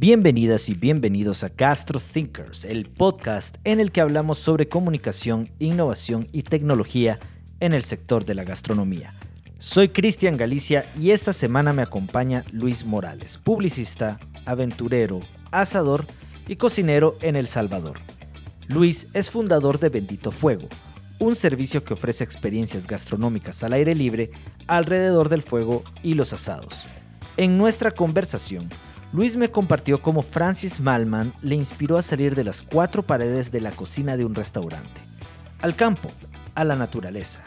Bienvenidas y bienvenidos a Gastro Thinkers, el podcast en el que hablamos sobre comunicación, innovación y tecnología en el sector de la gastronomía. Soy Cristian Galicia y esta semana me acompaña Luis Morales, publicista, aventurero, asador y cocinero en El Salvador. Luis es fundador de Bendito Fuego, un servicio que ofrece experiencias gastronómicas al aire libre alrededor del fuego y los asados. En nuestra conversación, Luis me compartió cómo Francis Malman le inspiró a salir de las cuatro paredes de la cocina de un restaurante, al campo, a la naturaleza,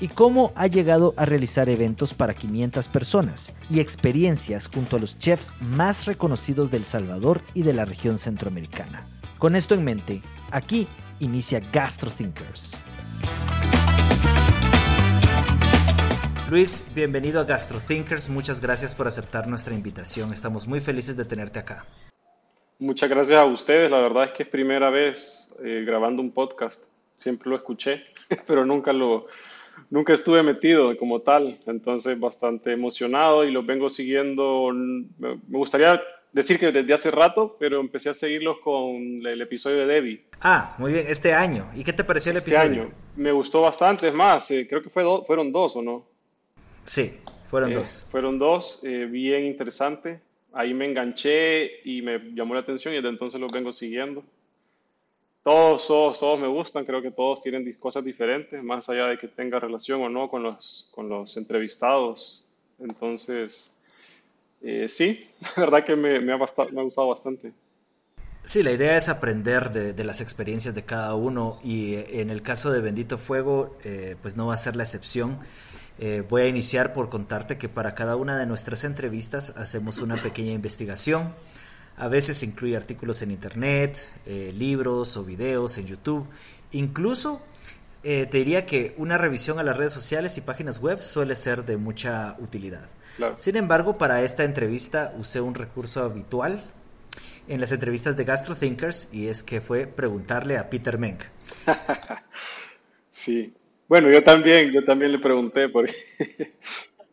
y cómo ha llegado a realizar eventos para 500 personas y experiencias junto a los chefs más reconocidos del Salvador y de la región centroamericana. Con esto en mente, aquí inicia Gastro Thinkers. Luis, bienvenido a Gastro Thinkers. Muchas gracias por aceptar nuestra invitación. Estamos muy felices de tenerte acá. Muchas gracias a ustedes. La verdad es que es primera vez eh, grabando un podcast. Siempre lo escuché, pero nunca lo, nunca estuve metido como tal. Entonces, bastante emocionado y los vengo siguiendo. Me gustaría decir que desde hace rato, pero empecé a seguirlos con el episodio de Debbie. Ah, muy bien, este año. ¿Y qué te pareció el este episodio? Año. Me gustó bastante, es más, eh, creo que fue fueron dos o no. Sí, fueron eh, dos. Fueron dos, eh, bien interesante. Ahí me enganché y me llamó la atención y desde entonces los vengo siguiendo. Todos, todos, todos me gustan, creo que todos tienen cosas diferentes, más allá de que tenga relación o no con los, con los entrevistados. Entonces, eh, sí, la verdad que me, me, ha me, ha gustado bastante. Sí, la idea es aprender de, de, las experiencias de cada uno y en el caso de Bendito Fuego, eh, pues no va a ser la excepción. Eh, voy a iniciar por contarte que para cada una de nuestras entrevistas hacemos una pequeña investigación. A veces incluye artículos en internet, eh, libros o videos en YouTube. Incluso eh, te diría que una revisión a las redes sociales y páginas web suele ser de mucha utilidad. Claro. Sin embargo, para esta entrevista usé un recurso habitual en las entrevistas de Gastro Thinkers y es que fue preguntarle a Peter Menck. sí, bueno, yo también, yo también le pregunté por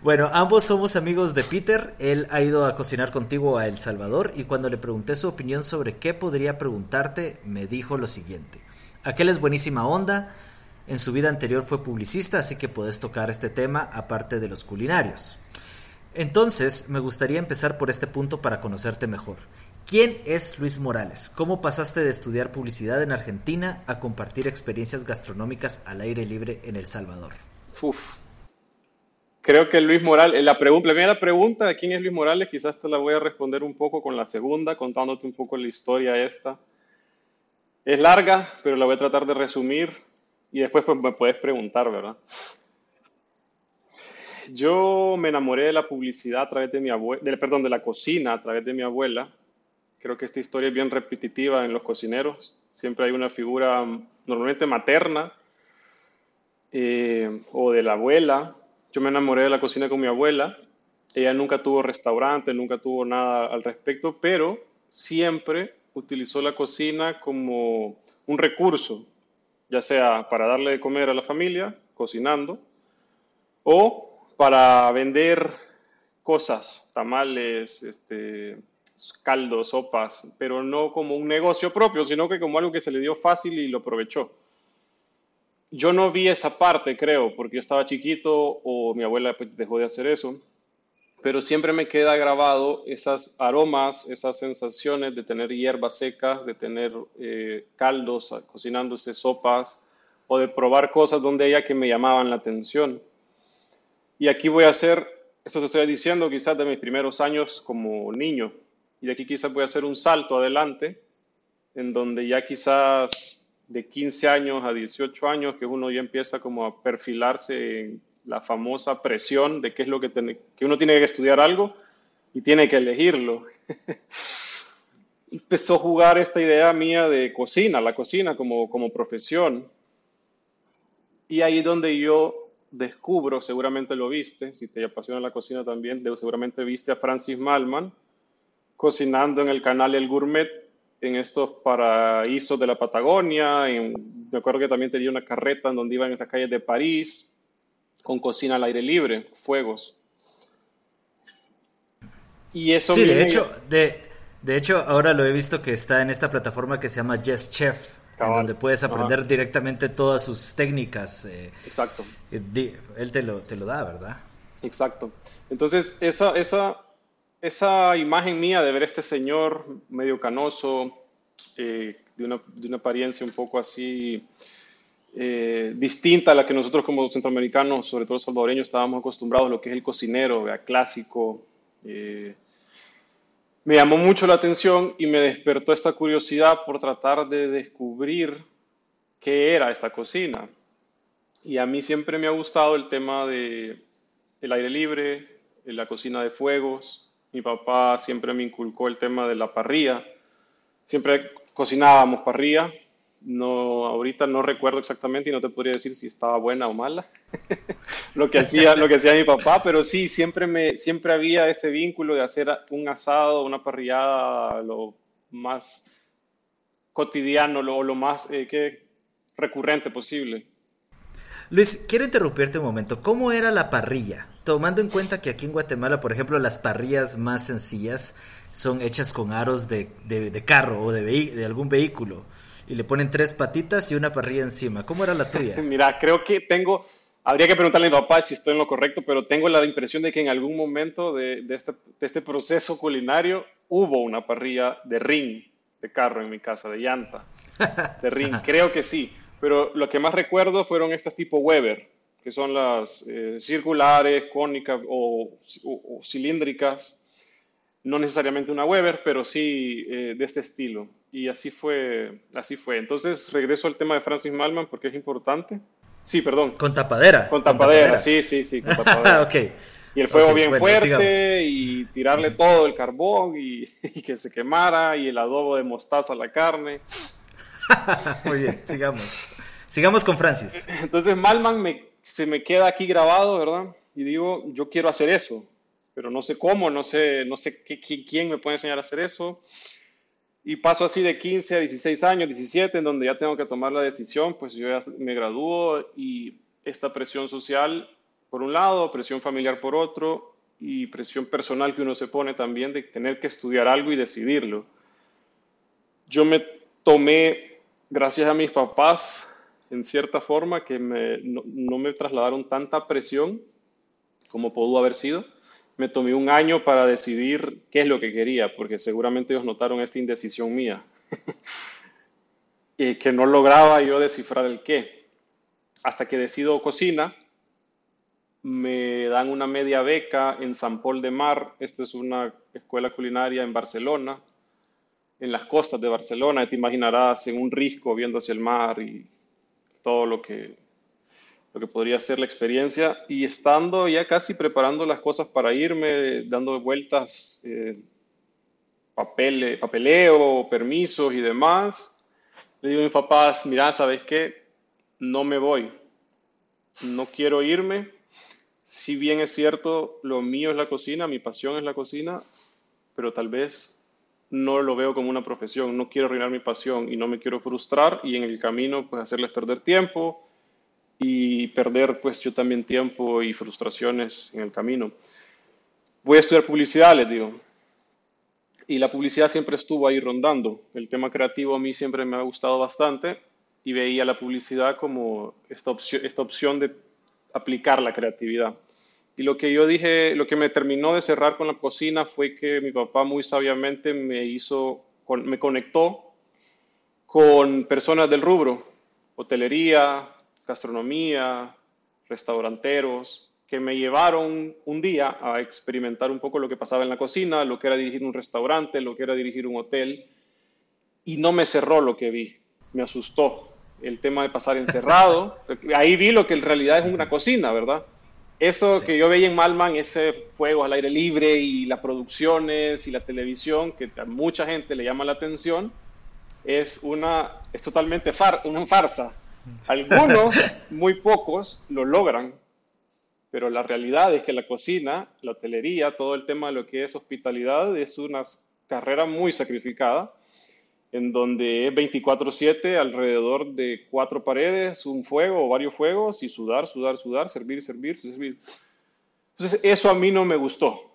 Bueno, ambos somos amigos de Peter. Él ha ido a cocinar contigo a El Salvador y cuando le pregunté su opinión sobre qué podría preguntarte, me dijo lo siguiente. Aquel es buenísima onda. En su vida anterior fue publicista, así que puedes tocar este tema aparte de los culinarios. Entonces, me gustaría empezar por este punto para conocerte mejor. ¿Quién es Luis Morales? ¿Cómo pasaste de estudiar publicidad en Argentina a compartir experiencias gastronómicas al aire libre en El Salvador? Uf. Creo que Luis Morales, la, la, primera pregunta de quién es Luis Morales, quizás te la voy a responder un poco con la segunda, contándote un poco la historia esta. Es larga, pero la voy a tratar de resumir y después pues, me puedes preguntar, ¿verdad? Yo me enamoré de la publicidad a través de mi abuela, perdón, de la cocina a través de mi abuela. Creo que esta historia es bien repetitiva en los cocineros. Siempre hay una figura normalmente materna eh, o de la abuela. Yo me enamoré de la cocina con mi abuela. Ella nunca tuvo restaurante, nunca tuvo nada al respecto, pero siempre utilizó la cocina como un recurso, ya sea para darle de comer a la familia, cocinando, o para vender cosas, tamales, este, caldos, sopas, pero no como un negocio propio, sino que como algo que se le dio fácil y lo aprovechó. Yo no vi esa parte, creo, porque yo estaba chiquito o mi abuela pues, dejó de hacer eso, pero siempre me queda grabado esas aromas, esas sensaciones de tener hierbas secas, de tener eh, caldos cocinándose, sopas, o de probar cosas donde ella que me llamaban la atención. Y aquí voy a hacer, esto te estoy diciendo quizás de mis primeros años como niño, y aquí quizás voy a hacer un salto adelante, en donde ya quizás de 15 años a 18 años, que uno ya empieza como a perfilarse en la famosa presión de qué es lo que, tiene, que uno tiene que estudiar algo y tiene que elegirlo. Empezó a jugar esta idea mía de cocina, la cocina como, como profesión. Y ahí es donde yo descubro, seguramente lo viste, si te apasiona la cocina también, seguramente viste a Francis Malman, cocinando en el canal El Gourmet en estos paraísos de la Patagonia. me acuerdo que también tenía una carreta en donde iban en las calles de París con cocina al aire libre, fuegos. Y eso sí, de hecho, de, De hecho, ahora lo he visto que está en esta plataforma que se llama Yes Chef, en donde puedes aprender directamente todas sus técnicas. Eh, Exacto. Eh, él te lo, te lo da, ¿verdad? Exacto. Entonces, esa, esa, esa imagen mía de ver a este señor medio canoso, eh, de, una, de, una, apariencia un poco así distinta a la que nosotros como centroamericanos, sobre todo salvadoreños, estábamos acostumbrados, lo que es el cocinero, clásico, me llamó mucho la atención y me despertó esta curiosidad por tratar de descubrir qué era esta cocina. Y a mí siempre me ha gustado el tema de aire libre, la cocina de fuegos. Mi papá siempre me inculcó el tema de la parrilla. Siempre cocinábamos parrilla no, ahorita no recuerdo exactamente y no te podría decir si estaba buena o mala lo que hacía, lo que hacía mi papá, pero sí siempre me, siempre había ese vínculo de hacer un asado, una parrillada lo más cotidiano, lo, lo más eh, recurrente posible. Luis, quiero interrumpirte un momento. ¿Cómo era la parrilla? Tomando en cuenta que aquí en Guatemala, por ejemplo, las parrillas más sencillas son hechas con aros de, carro o de, de algún vehículo y le ponen tres patitas y una parrilla encima. ¿Cómo era la tuya? Mira, creo que tengo, habría que preguntarle a mi papá si estoy en lo correcto, pero tengo la impresión de que en algún momento de, este, de este, proceso culinario hubo una parrilla de ring de carro en mi casa, de llanta, de ring. creo que sí, pero lo que más recuerdo fueron estas tipo Weber, que son las eh, circulares, cónicas o, cilíndricas. No necesariamente una Weber, pero sí eh, de este estilo y así fue, así fue. Entonces regreso al tema de Francis Malman porque es importante. Sí, perdón. Con tapadera. Con tapadera, sí, sí, sí, con tapadera. okay. Y el fuego bien fuerte y tirarle todo el carbón y, que se quemara y el adobo de mostaza a la carne. Muy bien, sigamos. Sigamos con Francis. Entonces Malman me, se me queda aquí grabado, ¿verdad? Y digo, yo quiero hacer eso, pero no sé cómo, no sé, no sé qué, quién me puede enseñar a hacer eso. Y paso así de 15 a 16 años, 17, en donde ya tengo que tomar la decisión, pues yo ya me gradúo y esta presión social, por un lado, presión familiar por otro, y presión personal que uno se pone también de tener que estudiar algo y decidirlo. Yo me tomé, gracias a mis papás, en cierta forma, que no, no me trasladaron tanta presión como pudo haber sido. Me tomé un año para decidir qué es lo que quería, porque seguramente ellos notaron esta indecisión mía, y que no lograba yo descifrar el qué. Hasta que decido cocina, me dan una media beca en San Paul de Mar, esta es una escuela culinaria en Barcelona, en las costas de Barcelona, te imaginarás en un risco viendo hacia el mar y todo lo que lo que podría ser la experiencia. Y estando ya casi preparando las cosas para irme, dando vueltas, eh, papel, papeleo, permisos y demás, le digo a mis papás, mira, ¿sabes qué? No me voy. No quiero irme. Si bien es cierto, lo mío es la cocina, mi pasión es la cocina, pero tal vez no lo veo como una profesión. No quiero arruinar mi pasión y no me quiero frustrar y en el camino pues hacerles perder tiempo y perder pues yo también tiempo y frustraciones en el camino. Voy a estudiar publicidad, les digo. Y la publicidad siempre estuvo ahí rondando. El tema creativo a mí siempre me ha gustado bastante y veía la publicidad como esta opción, esta opción de aplicar la creatividad. Y lo que yo dije, lo que me terminó de cerrar con la cocina fue que mi papá muy sabiamente me hizo, me conectó con personas del rubro, hotelería, gastronomía, restauranteros, que me llevaron un día a experimentar un poco lo que pasaba en la cocina, lo que era dirigir un restaurante, lo que era dirigir un hotel, y no me cerró lo que vi, me asustó el tema de pasar encerrado. Ahí vi lo que en realidad es una cocina, ¿verdad? Eso que yo veía en Malman, ese fuego al aire libre y las producciones y la televisión, que a mucha gente le llama la atención, es, una, es totalmente far, una farsa. Algunos, muy pocos, lo logran, pero la realidad es que la cocina, la hotelería, todo el tema de lo que es hospitalidad es una carrera muy sacrificada, en donde es 24/7 alrededor de cuatro paredes, un fuego o varios fuegos y sudar, sudar, sudar, servir, servir, servir. Entonces eso a mí no me gustó.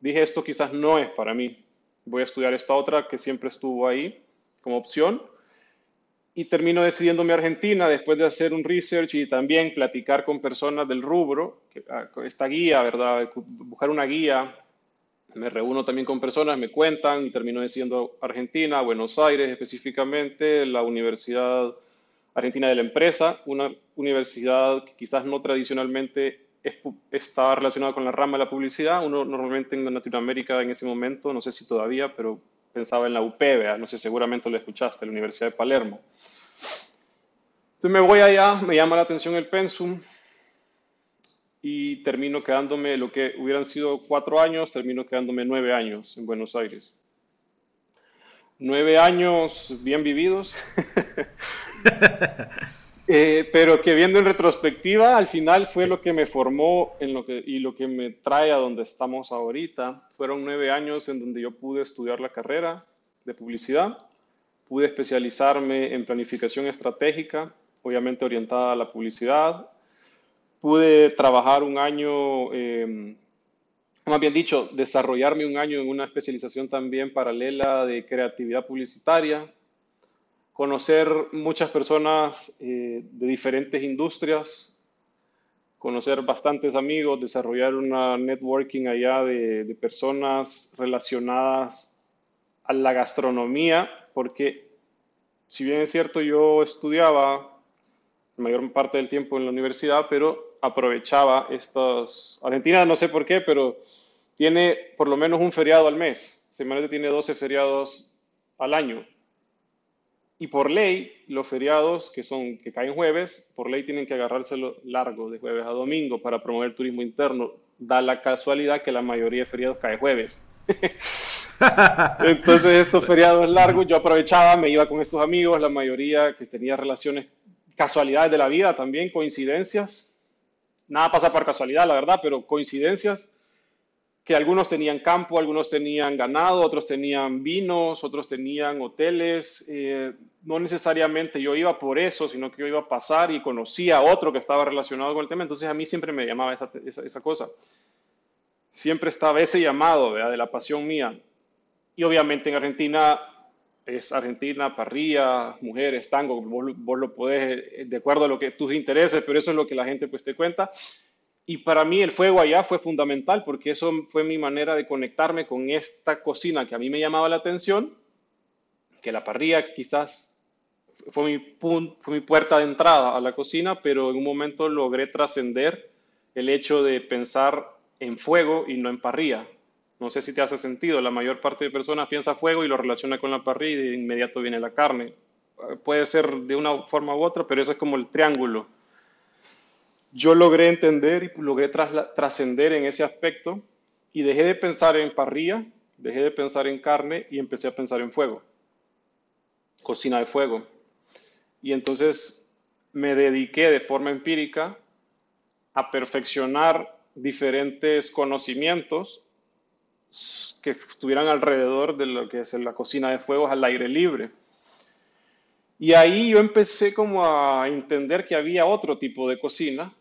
Dije, esto quizás no es para mí. voy a estudiar esta otra que siempre estuvo ahí como opción. Y termino decidiéndome a Argentina después de hacer un research y también platicar con personas del rubro, ah, esta guía, ¿verdad? Buscar una guía. Me reúno también con personas, me cuentan y termino decidiendo Argentina, Buenos Aires específicamente, la Universidad Argentina de la Empresa, una universidad que quizás no tradicionalmente estaba relacionada con la rama de la publicidad. Uno normalmente en Latinoamérica en ese momento, no sé si todavía, pero pensaba en la UP, no sé, seguramente lo escuchaste, la Universidad de Palermo. Entonces me voy allá, me llama la atención el pensum y termino quedándome, lo que hubieran sido cuatro años, termino quedándome nueve años en Buenos Aires. Nueve años bien vividos, eh, pero que viendo en retrospectiva, al final fue lo que me formó en lo que, y lo que me trae a donde estamos ahorita. Fueron nueve años en donde yo pude estudiar la carrera de publicidad, pude especializarme en planificación estratégica, obviamente orientada a la publicidad, pude trabajar un año, eh, más bien dicho, desarrollarme un año en una especialización también paralela de creatividad publicitaria, conocer muchas personas eh, de diferentes industrias, conocer bastantes amigos, desarrollar una networking allá de, personas relacionadas a la gastronomía, porque si bien es cierto yo estudiaba la mayor parte del tiempo en la universidad, pero aprovechaba estas... Argentina no sé por qué, pero tiene por lo menos un feriado al mes. Semanalmente tiene 12 feriados al año. Y por ley, los feriados que, son, que caen jueves, por ley tienen que agarrárselo largo, de jueves a domingo, para promover turismo interno. Da la casualidad que la mayoría de feriados cae jueves. Entonces, estos feriados largos, yo aprovechaba, me iba con estos amigos, la mayoría que tenía relaciones, casualidades de la vida también, coincidencias. Nada pasa por casualidad, la verdad, pero coincidencias que algunos tenían campo, algunos tenían ganado, otros tenían vinos, otros tenían hoteles. Eh, no necesariamente yo iba por eso, sino que yo iba a pasar y conocía a otro que estaba relacionado con el tema. Entonces a mí siempre me llamaba esa, esa, cosa. Siempre estaba ese llamado de la pasión mía. Y obviamente en Argentina es Argentina, parrilla, mujeres, tango, vos, lo podés, eh, de acuerdo a lo que tus intereses, pero eso es lo que la gente pues te cuenta. Y para mí el fuego allá fue fundamental porque eso fue mi manera de conectarme con esta cocina que a mí me llamaba la atención, que la parrilla quizás fue mi, fue mi puerta de entrada a la cocina, pero en un momento logré trascender el hecho de pensar en fuego y no en parrilla. No sé si te hace sentido, la mayor parte de personas piensa fuego y lo relaciona con la parrilla y de inmediato viene la carne. Puede ser de una forma u otra, pero eso es como el triángulo yo logré entender y logré trascender en ese aspecto y dejé de pensar en parrilla, dejé de pensar en carne y empecé a pensar en fuego, cocina de fuego. Y entonces me dediqué de forma empírica a perfeccionar diferentes conocimientos que estuvieran alrededor de lo que es la cocina de fuego al aire libre. Y ahí yo empecé como a entender que había otro tipo de cocina,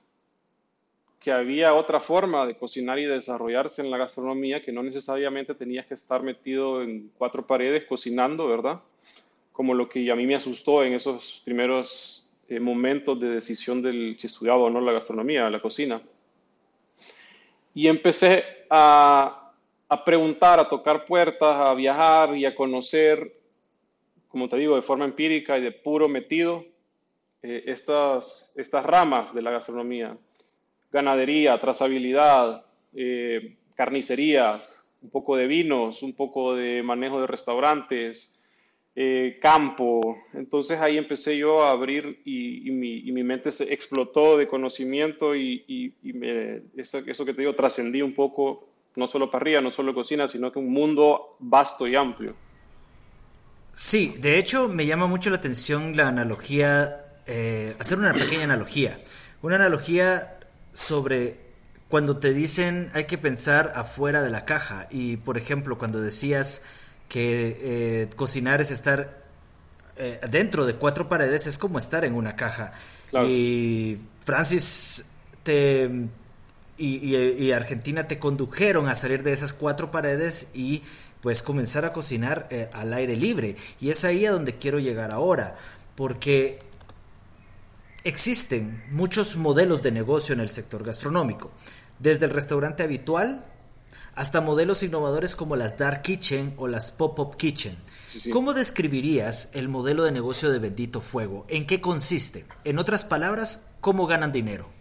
que había otra forma de cocinar y desarrollarse en la gastronomía, que no necesariamente tenías que estar metido en cuatro paredes cocinando, ¿verdad? Como lo que a mí me asustó en esos primeros eh, momentos de decisión del si estudiaba o no la gastronomía, la cocina. Y empecé a, a preguntar, a tocar puertas, a viajar y a conocer como te digo, de forma empírica y de puro metido, eh, estas, estas ramas de la gastronomía. Ganadería, trazabilidad, eh, carnicerías, un poco de vinos, un poco de manejo de restaurantes, eh, campo. Entonces ahí empecé yo a abrir y, mi, mente se explotó de conocimiento y, eso, eso, que te digo, trascendí un poco, no solo parrilla, no solo cocina, sino que un mundo vasto y amplio. Sí, de hecho me llama mucho la atención la analogía, eh, hacer una pequeña analogía, una analogía sobre cuando te dicen hay que pensar afuera de la caja y por ejemplo cuando decías que eh, cocinar es estar eh, dentro de cuatro paredes es como estar en una caja. Y Francis te y, Argentina te condujeron a salir de esas cuatro paredes y pues comenzar a cocinar eh, al aire libre. Y es ahí a donde quiero llegar ahora, porque existen muchos modelos de negocio en el sector gastronómico, desde el restaurante habitual hasta modelos innovadores como las Dark Kitchen o las Pop-Up Kitchen. ¿Cómo describirías el modelo de negocio de Bendito Fuego? ¿En qué consiste? En otras palabras, ¿cómo ganan dinero?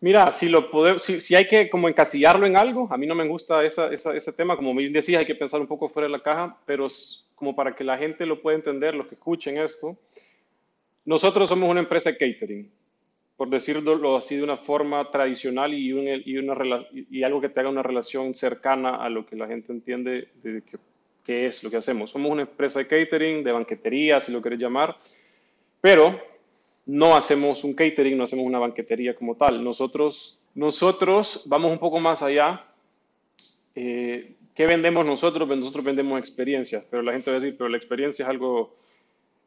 Mira, si, hay que como encasillarlo en algo, a mí no me gusta ese tema, como me decías, hay que pensar un poco fuera de la caja, pero como para que la gente lo pueda entender, los que escuchen esto, nosotros somos una empresa de catering, por decirlo así de una forma tradicional y, una, y algo que te haga una relación cercana a lo que la gente entiende de qué es lo que hacemos. Somos una empresa de catering, de banquetería, si lo querés llamar, pero no hacemos un catering, no hacemos una banquetería como tal. Nosotros, nosotros vamos un poco más allá. Eh, ¿Qué vendemos nosotros? Pues nosotros vendemos experiencias, pero la gente va a decir, pero la experiencia es algo,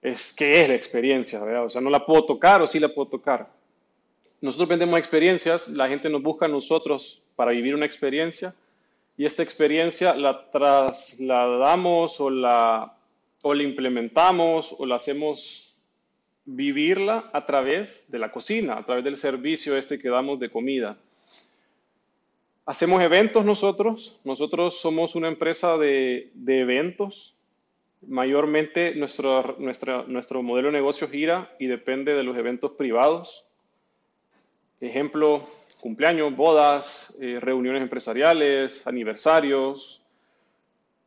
es ¿qué es la experiencia? O sea, no la puedo tocar o sí la puedo tocar. Nosotros vendemos experiencias, la gente nos busca a nosotros para vivir una experiencia y esta experiencia la trasladamos o la, o la implementamos o la hacemos vivirla a través de la cocina, a través del servicio este que damos de comida. Hacemos eventos nosotros, nosotros somos una empresa de, eventos, mayormente nuestro, nuestro modelo de negocio gira y depende de los eventos privados. Ejemplo, cumpleaños, bodas, eh, reuniones empresariales, aniversarios.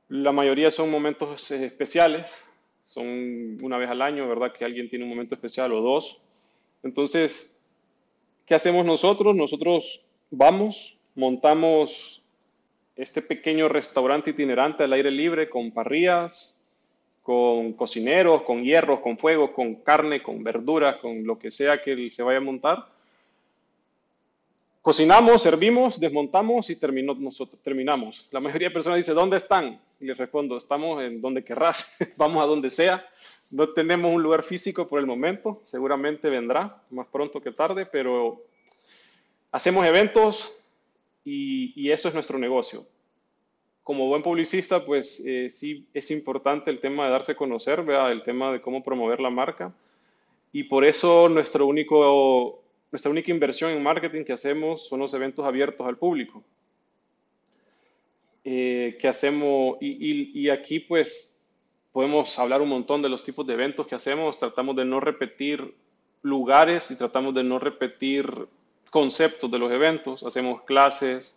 La mayoría son momentos eh, especiales, son una vez al año, ¿verdad? Que alguien tiene un momento especial o dos. Entonces, ¿qué hacemos nosotros? Nosotros vamos, montamos este pequeño restaurante itinerante al aire libre con parrillas, con cocineros, con hierros, con fuego, con carne, con verduras, con lo que sea que se vaya a montar. Cocinamos, servimos, desmontamos y terminó, nosotros terminamos. La mayoría de personas dice, ¿dónde están? Y les respondo, estamos en donde querrás, vamos a donde sea. No tenemos un lugar físico por el momento, seguramente vendrá más pronto que tarde, pero hacemos eventos y, eso es nuestro negocio. Como buen publicista, pues eh, sí es importante el tema de darse a conocer, el tema de cómo promover la marca. Y por eso nuestro único nuestra única inversión en marketing que hacemos son los eventos abiertos al público. Eh, que hacemos, y, aquí pues podemos hablar un montón de los tipos de eventos que hacemos, tratamos de no repetir lugares y tratamos de no repetir conceptos de los eventos, hacemos clases,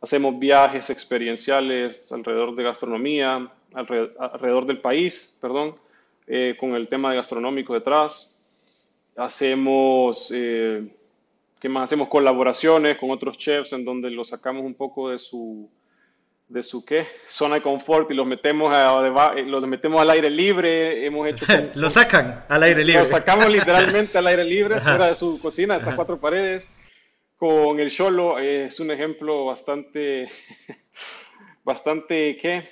hacemos viajes experienciales alrededor de gastronomía, alrededor, del país, perdón, eh, con el tema de gastronómico detrás hacemos, eh, ¿qué más? Hacemos colaboraciones con otros chefs en donde los sacamos un poco de su, de su ¿qué? zona de confort y los metemos, a, eh, los metemos al aire libre. Hemos hecho lo sacan al aire libre. Los sacamos literalmente al aire libre, fuera de su cocina, estas cuatro paredes. Con el Cholo es un ejemplo bastante, bastante, ¿qué?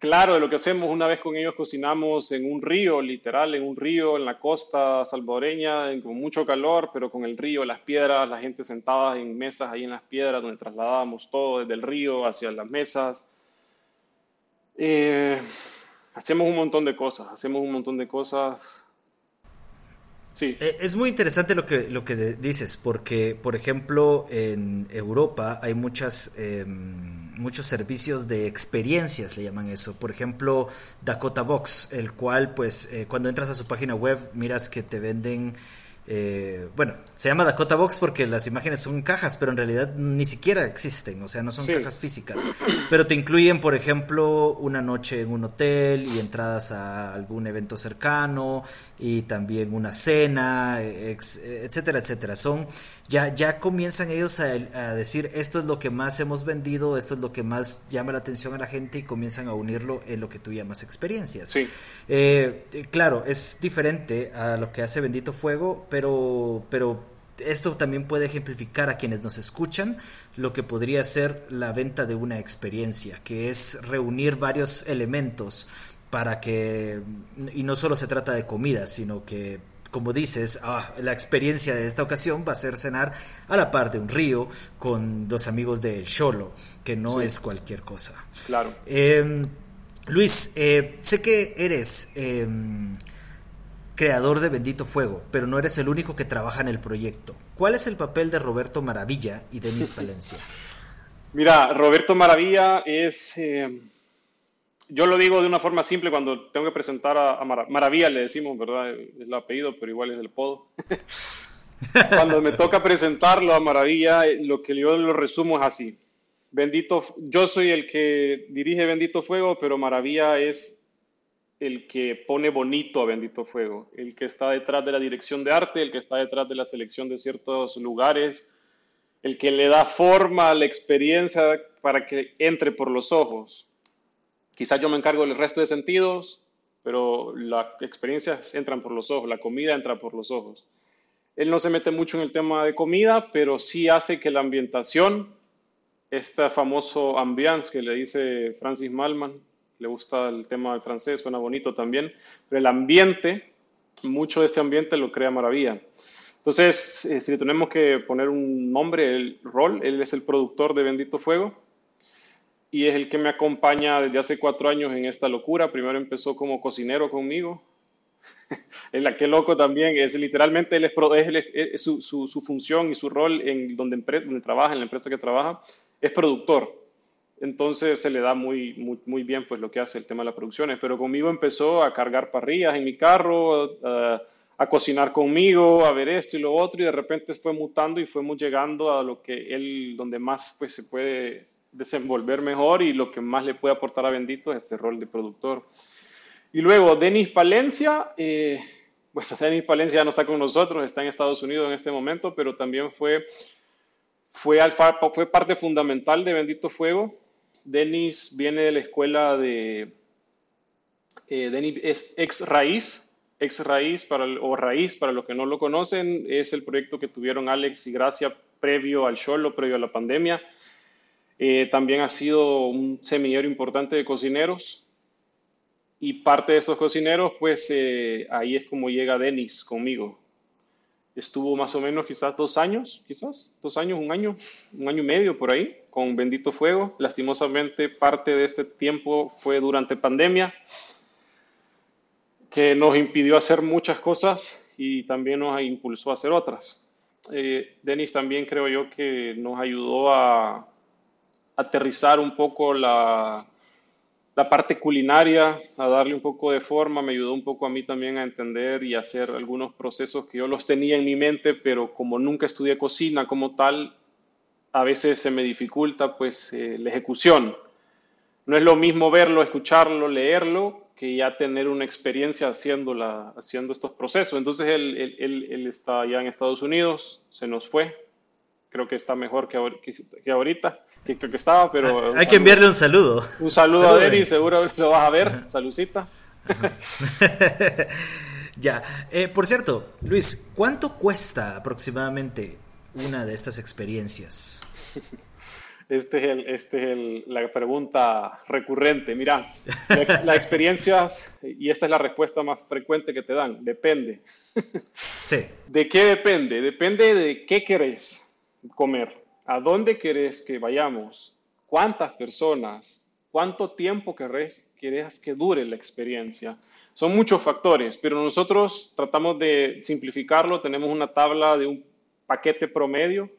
Claro de lo que hacemos. Una vez con ellos cocinamos en un río, literal, en un río en la costa salvadoreña, con mucho calor, pero con el río, las piedras, la gente sentada en mesas ahí en las piedras, donde trasladábamos todo desde el río hacia las mesas. Eh, hacemos un montón de cosas, hacemos un montón de cosas. Sí. Eh, es muy interesante lo que, lo que dices, porque, por ejemplo, en Europa hay muchas... Em, muchos servicios de experiencias, le llaman eso. Por ejemplo, Dakota Box, el cual, pues, eh, cuando entras a su página web, miras que te venden eh, bueno, se llama Dakota Box porque las imágenes son cajas, pero en realidad ni siquiera existen, o sea, no son cajas físicas. Pero te incluyen, por ejemplo, una noche en un hotel y entradas a algún evento cercano y también una cena, etcétera, etcétera. Son ya ya comienzan ellos a, decir esto es lo que más hemos vendido, esto es lo que más llama la atención a la gente y comienzan a unirlo en lo que tú llamas experiencias. Sí. Eh, claro, es diferente a lo que hace Bendito Fuego, pero, pero esto también puede ejemplificar a quienes nos escuchan lo que podría ser la venta de una experiencia, que es reunir varios elementos para que, y no solo se trata de comida, sino que como dices, ah, la experiencia de esta ocasión va a ser cenar a la par de un río con dos amigos de Cholo, que no es cualquier cosa. Claro. Em, Luis, eh, sé que eres em, creador de Bendito Fuego, pero no eres el único que trabaja en el proyecto. ¿Cuál es el papel de Roberto Maravilla y Denis Palencia? Mira, Roberto Maravilla es, em, yo lo digo de una forma simple cuando tengo que presentar a, Maravilla, le decimos, ¿verdad? Es el apellido, pero igual es el podo. cuando me toca presentarlo a Maravilla, eh, lo que yo lo resumo es así. Bendito, yo soy el que dirige Bendito Fuego, pero Maravilla es el que pone bonito a Bendito Fuego, el que está detrás de la dirección de arte, el que está detrás de la selección de ciertos lugares, el que le da forma a la experiencia para que entre por los ojos. Quizás yo me encargo del resto de sentidos, pero las experiencias entran por los ojos, la comida entra por los ojos. Él no se mete mucho en el tema de comida, pero sí hace que la ambientación este famoso ambiance que le dice Francis Malman, le gusta el tema del francés, suena bonito también, pero el ambiente, mucho de este ambiente lo crea Maravilla. Entonces, eh, si le tenemos que poner un nombre, el rol, él es el productor de Bendito Fuego y es el que me acompaña desde hace cuatro años en esta locura. Primero empezó como cocinero conmigo. el qué loco también, es literalmente es, su, función y su rol en donde, donde trabaja, en la empresa que trabaja, es productor. Entonces se le da muy, muy, muy, bien pues lo que hace el tema de las producciones. Pero conmigo empezó a cargar parrillas en mi carro, a cocinar conmigo, a ver esto y lo otro, y de repente fue mutando y fuimos llegando a lo que él, donde más pues se puede desenvolver mejor y lo que más le puede aportar a Bendito es este rol de productor. Y luego, Denis Palencia, eh, bueno, Denis Palencia ya no está con nosotros, está en Estados Unidos en este momento, pero también fue fue, fue parte fundamental de Bendito Fuego. Denis viene de la escuela de... Eh, Denis es ex raíz, ex raíz para, o raíz para los que no lo conocen, es el proyecto que tuvieron Alex y Gracia previo al Cholo, previo a la pandemia. Eh, también ha sido un semillero importante de cocineros. Y parte de esos cocineros, pues eh, ahí es como llega Denis conmigo estuvo más o menos quizás dos años, quizás dos años, un año, un año y medio por ahí, con Bendito Fuego. Lastimosamente parte de este tiempo fue durante pandemia, que nos impidió hacer muchas cosas y también nos impulsó a hacer otras. Eh, Denis también creo yo que nos ayudó a aterrizar un poco la, la parte culinaria, a darle un poco de forma, me ayudó un poco a mí también a entender y hacer algunos procesos que yo los tenía en mi mente, pero como nunca estudié cocina como tal, a veces se me dificulta pues eh, la ejecución. No es lo mismo verlo, escucharlo, leerlo, que ya tener una experiencia haciendo, haciendo estos procesos. Entonces él, él, está ya en Estados Unidos, se nos fue, creo que está mejor que, que ahorita que creo que estaba, pero... Hay que enviarle un saludo. Un saludo a Denis, seguro lo vas a ver. Salucita. ya. Eh, por cierto, Luis, ¿cuánto cuesta aproximadamente una de estas experiencias? Este es, el, este es la pregunta recurrente. Mira, las experiencias, y esta es la respuesta más frecuente que te dan, depende. Sí. ¿De qué depende? Depende de qué querés comer. ¿A dónde querés que vayamos? ¿Cuántas personas? ¿Cuánto tiempo querés, que dure la experiencia? Son muchos factores, pero nosotros tratamos de simplificarlo. Tenemos una tabla de un paquete promedio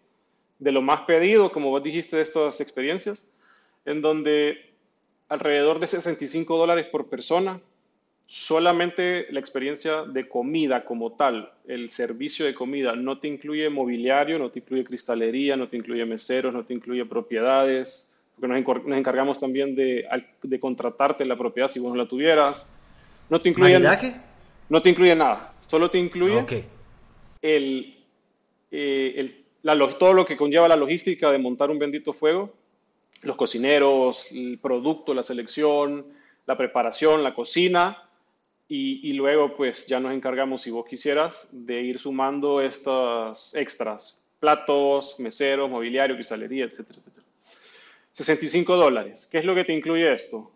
de lo más pedido, como vos dijiste, de estas experiencias, en donde alrededor de 65 dólares por persona solamente la experiencia de comida como tal, el servicio de comida, no te incluye mobiliario, no te incluye cristalería, no te incluye meseros, no te incluye propiedades, porque nos, encargamos también de, de, contratarte la propiedad si vos no la tuvieras. No te incluye, no te incluye nada, solo te incluye el, eh, el, la, todo lo que conlleva la logística de montar un bendito fuego, los cocineros, el producto, la selección, la preparación, la cocina, y, luego, pues ya nos encargamos, si vos quisieras, de ir sumando estas extras, platos, meseros, mobiliario, cristalería, etcétera, etcétera. 65 dólares. ¿Qué es lo que te incluye esto?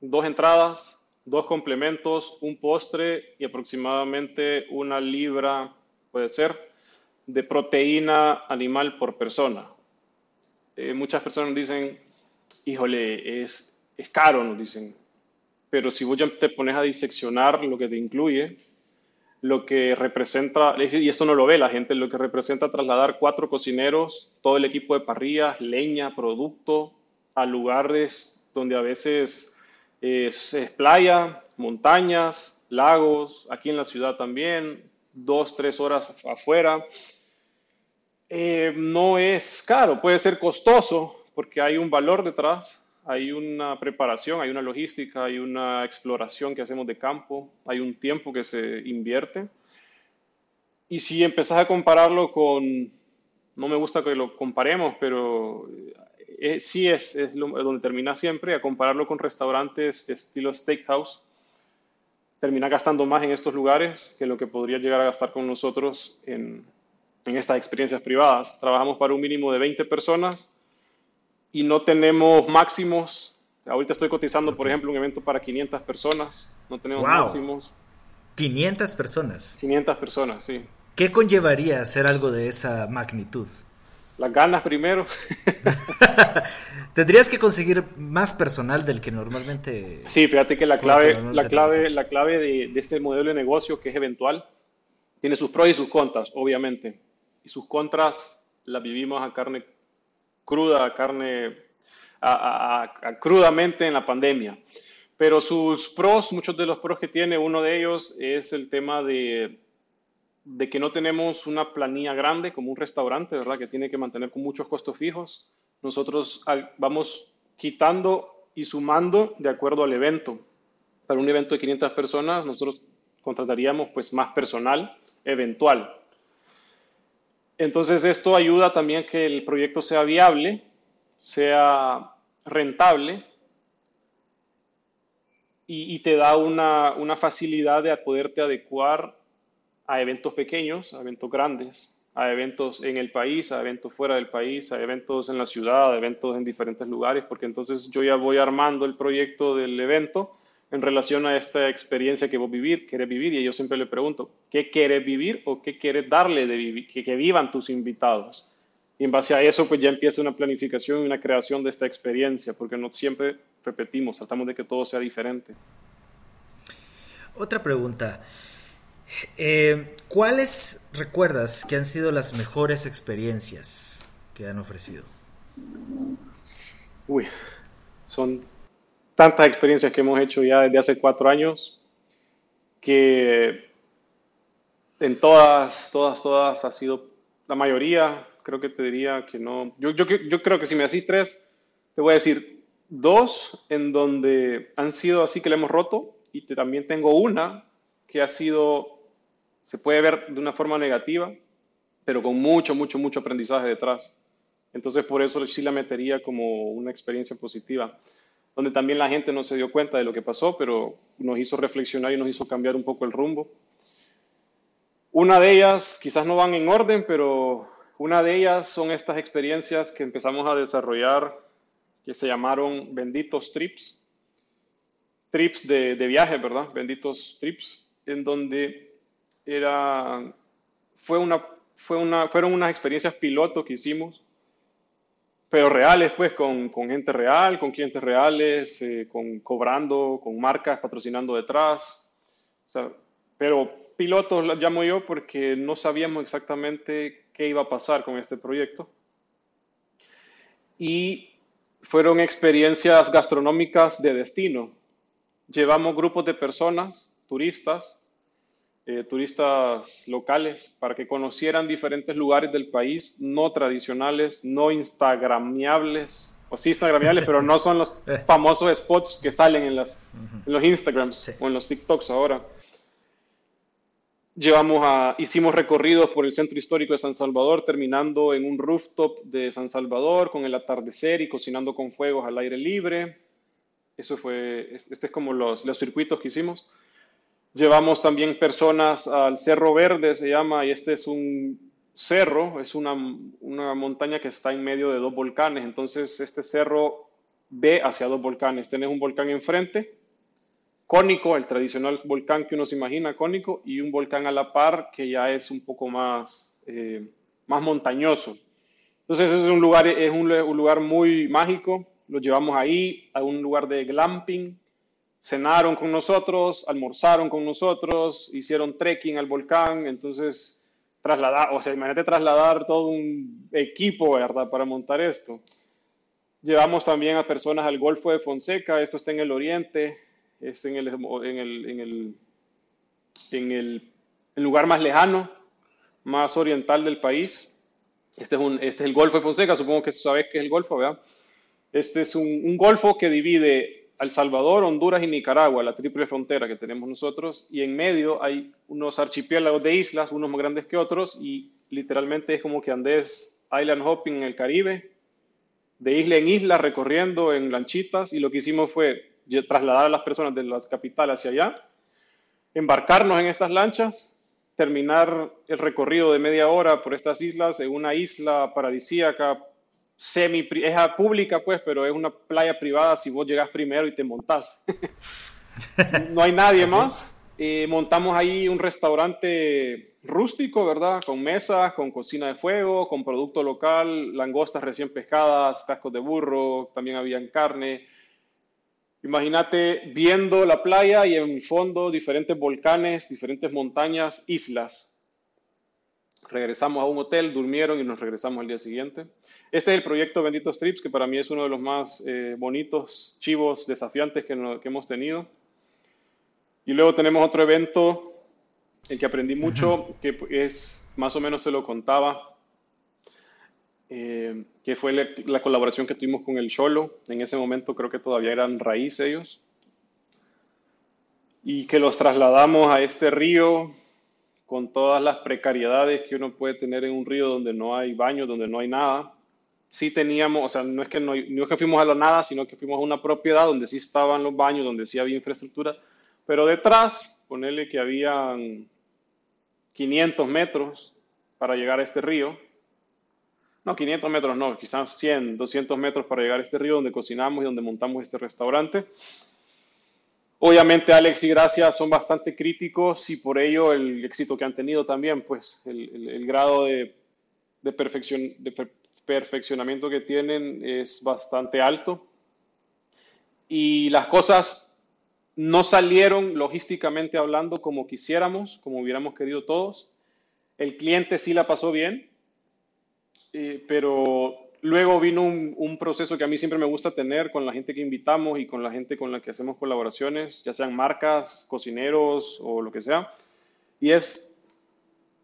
Dos entradas, dos complementos, un postre y aproximadamente una libra, puede ser, de proteína animal por persona. Eh, muchas personas dicen, híjole, es, es caro, nos dicen, pero si vos ya te pones a diseccionar lo que te incluye, lo que representa, y esto no lo ve la gente, lo que representa trasladar cuatro cocineros, todo el equipo de parrillas, leña, producto, a lugares donde a veces es, playa, montañas, lagos, aquí en la ciudad también, dos, tres horas afuera. Eh, no es caro, puede ser costoso porque hay un valor detrás, hay una preparación, hay una logística, hay una exploración que hacemos de campo, hay un tiempo que se invierte. Y si empezás a compararlo con, no me gusta que lo comparemos, pero eh, sí es, donde termina siempre, a compararlo con restaurantes de estilo steakhouse, termina gastando más en estos lugares que lo que podría llegar a gastar con nosotros en, en estas experiencias privadas. Trabajamos para un mínimo de 20 personas y no tenemos máximos. Ahorita estoy cotizando, por ejemplo, un evento para 500 personas. No tenemos máximos. 500 personas. 500 personas, sí. ¿Qué conllevaría hacer algo de esa magnitud? Las ganas primero. Tendrías que conseguir más personal del que normalmente. Sí, fíjate que la clave, la clave, la clave de, de, este modelo de negocio que es eventual tiene sus pros y sus contras, obviamente. Y sus contras las vivimos a carne cruda, carne crudamente en la pandemia. Pero sus pros, muchos de los pros que tiene, uno de ellos es el tema de, de que no tenemos una planilla grande como un restaurante, ¿verdad? Que tiene que mantener con muchos costos fijos. Nosotros vamos quitando y sumando de acuerdo al evento. Para un evento de 500 personas, nosotros contrataríamos pues más personal eventual. Entonces esto ayuda también que el proyecto sea viable, sea rentable y, te da una, una, facilidad de poderte adecuar a eventos pequeños, a eventos grandes, a eventos en el país, a eventos fuera del país, a eventos en la ciudad, a eventos en diferentes lugares, porque entonces yo ya voy armando el proyecto del evento en relación a esta experiencia que vos vivir, querés vivir, y yo siempre le pregunto, ¿qué quieres vivir o qué quieres darle de vivir, que, que vivan tus invitados? Y en base a eso, pues ya empieza una planificación y una creación de esta experiencia, porque no siempre repetimos, tratamos de que todo sea diferente. Otra pregunta. Eh, ¿Cuáles recuerdas que han sido las mejores experiencias que han ofrecido? Uy, son tantas experiencias que hemos hecho ya desde hace cuatro años que en todas, todas, todas ha sido la mayoría, creo que te diría que no. Yo, yo, creo que si me decís tres, te voy a decir dos en donde han sido así que le hemos roto y te, también tengo una que ha sido, se puede ver de una forma negativa, pero con mucho, mucho, mucho aprendizaje detrás. Entonces por eso sí la metería como una experiencia positiva donde también la gente no se dio cuenta de lo que pasó, pero nos hizo reflexionar y nos hizo cambiar un poco el rumbo. Una de ellas, quizás no van en orden, pero una de ellas son estas experiencias que empezamos a desarrollar que se llamaron benditos trips, trips de, de viaje, ¿verdad? Benditos trips, en donde era, fue una, fue una, fueron unas experiencias piloto que hicimos pero reales, pues, con, con gente real, con clientes reales, eh, con cobrando, con marcas patrocinando detrás. O sea, pero pilotos la llamo yo porque no sabíamos exactamente qué iba a pasar con este proyecto. Y fueron experiencias gastronómicas de destino. Llevamos grupos de personas, turistas, eh, turistas locales para que conocieran diferentes lugares del país no tradicionales, no instagramiables, o sí instagramiables, pero no son los eh. famosos spots que salen en, las, en los Instagrams o en los TikToks ahora. Llevamos a, hicimos recorridos por el centro histórico de San Salvador, terminando en un rooftop de San Salvador con el atardecer y cocinando con fuegos al aire libre. Eso fue, este es como los, los circuitos que hicimos. Llevamos también personas al Cerro Verde, se llama, y este es un cerro, es una, una montaña que está en medio de dos volcanes. Entonces, este cerro ve hacia dos volcanes. Tienes un volcán enfrente, cónico, el tradicional volcán que uno se imagina cónico, y un volcán a la par que ya es un poco más, eh, más montañoso. Entonces es un lugar, es un, lugar muy mágico, lo llevamos ahí a un lugar de glamping, cenaron con nosotros, almorzaron con nosotros, hicieron trekking al volcán, entonces trasladar, o sea, imagínate trasladar todo un equipo, ¿verdad?, para montar esto. Llevamos también a personas al Golfo de Fonseca, esto está en el oriente, es en el, en el, en el, en el, lugar más lejano, más oriental del país. Este es, un, este es el Golfo de Fonseca, supongo que sabes que es el Golfo, ¿verdad? Este es un, un golfo que divide el Salvador, Honduras y Nicaragua, la triple frontera que tenemos nosotros, y en medio hay unos archipiélagos de islas, unos más grandes que otros, y literalmente es como que andes island hopping en el Caribe, de isla en isla, recorriendo en lanchitas, y lo que hicimos fue trasladar a las personas de las capitales hacia allá, embarcarnos en estas lanchas, terminar el recorrido de media hora por estas islas en una isla paradisíaca semi, es pública pues, pero es una playa privada si vos llegas primero y te montás. no hay nadie más. Eh, montamos ahí un restaurante rústico, ¿verdad? Con mesas, con cocina de fuego, con producto local, langostas recién pescadas, cascos de burro, también habían carne. Imagínate viendo la playa y en el fondo diferentes volcanes, diferentes montañas, islas regresamos a un hotel, durmieron y nos regresamos al día siguiente. Este es el proyecto Benditos Trips, que para mí es uno de los más eh, bonitos, chivos, desafiantes que, hemos tenido. Y luego tenemos otro evento, el que aprendí mucho, que es, más o menos se lo contaba, eh, que fue la, la, colaboración que tuvimos con el Cholo. En ese momento creo que todavía eran raíz ellos. Y que los trasladamos a este río con todas las precariedades que uno puede tener en un río donde no hay baños, donde no hay nada. Sí teníamos, o sea, no es que, no, es que fuimos a la nada, sino que fuimos a una propiedad donde sí estaban los baños, donde sí había infraestructura, pero detrás, ponerle que habían 500 metros para llegar a este río. No, 500 metros no, quizás 100, 200 metros para llegar a este río donde cocinamos y donde montamos este restaurante. Obviamente Alex y Gracia son bastante críticos y por ello el éxito que han tenido también, pues el, grado de, perfeccionamiento que tienen es bastante alto. Y las cosas no salieron logísticamente hablando como quisiéramos, como hubiéramos querido todos. El cliente sí la pasó bien, eh, pero Luego vino un, proceso que a mí siempre me gusta tener con la gente que invitamos y con la gente con la que hacemos colaboraciones, ya sean marcas, cocineros o lo que sea. Y es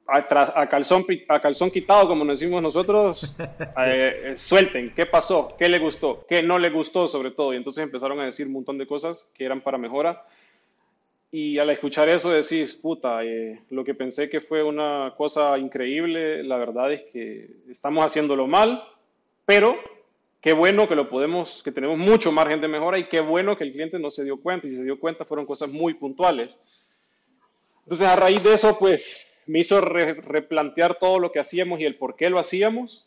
a, calzón, a calzón quitado, como nos decimos nosotros, eh, eh, suelten, ¿qué pasó? ¿Qué le gustó? ¿Qué no le gustó sobre todo? Y entonces empezaron a decir un montón de cosas que eran para mejora. Y al escuchar eso decís, puta, eh, lo que pensé que fue una cosa increíble, la verdad es que estamos haciéndolo mal, pero qué bueno que lo podemos, que tenemos mucho margen de mejora y qué bueno que el cliente no se dio cuenta y si se dio cuenta fueron cosas muy puntuales. Entonces a raíz de eso pues me hizo replantear todo lo que hacíamos y el por qué lo hacíamos.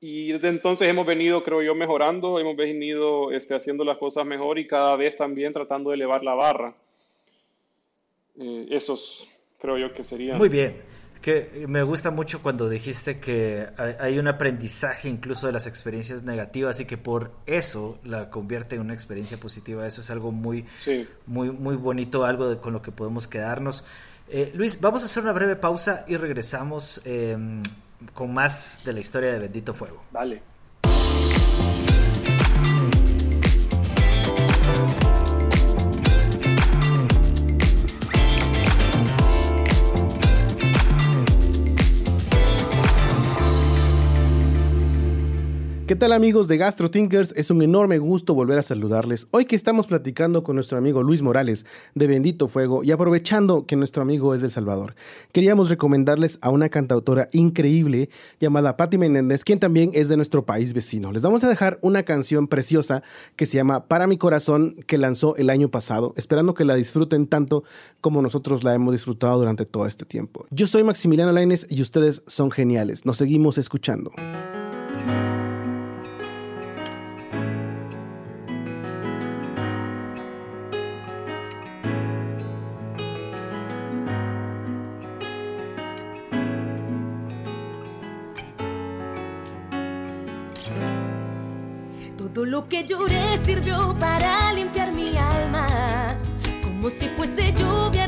Y desde entonces hemos venido, creo yo, mejorando, hemos venido este, haciendo las cosas mejor y cada vez también tratando de elevar la barra. Eh, esos creo yo que serían. Muy bien. Que me gusta mucho cuando dijiste que hay un aprendizaje incluso de las experiencias negativas y que por eso la convierte en una experiencia positiva. Eso es algo muy, muy, muy bonito, algo con lo que podemos quedarnos. Eh, Luis, vamos a hacer una breve pausa y regresamos em, con más de la historia de Bendito Fuego. Dale. ¿Qué tal amigos de Gastro Thinkers? Es un enorme gusto volver a saludarles. Hoy que estamos platicando con nuestro amigo Luis Morales de Bendito Fuego y aprovechando que nuestro amigo es del Salvador, queríamos recomendarles a una cantautora increíble llamada Patti Menéndez, quien también es de nuestro país vecino. Les vamos a dejar una canción preciosa que se llama Para mi corazón que lanzó el año pasado, esperando que la disfruten tanto como nosotros la hemos disfrutado durante todo este tiempo. Yo soy Maximiliano Laines y ustedes son geniales. Nos seguimos escuchando. Todo lo que lloré sirvió para limpiar mi alma, como si fuese lluvia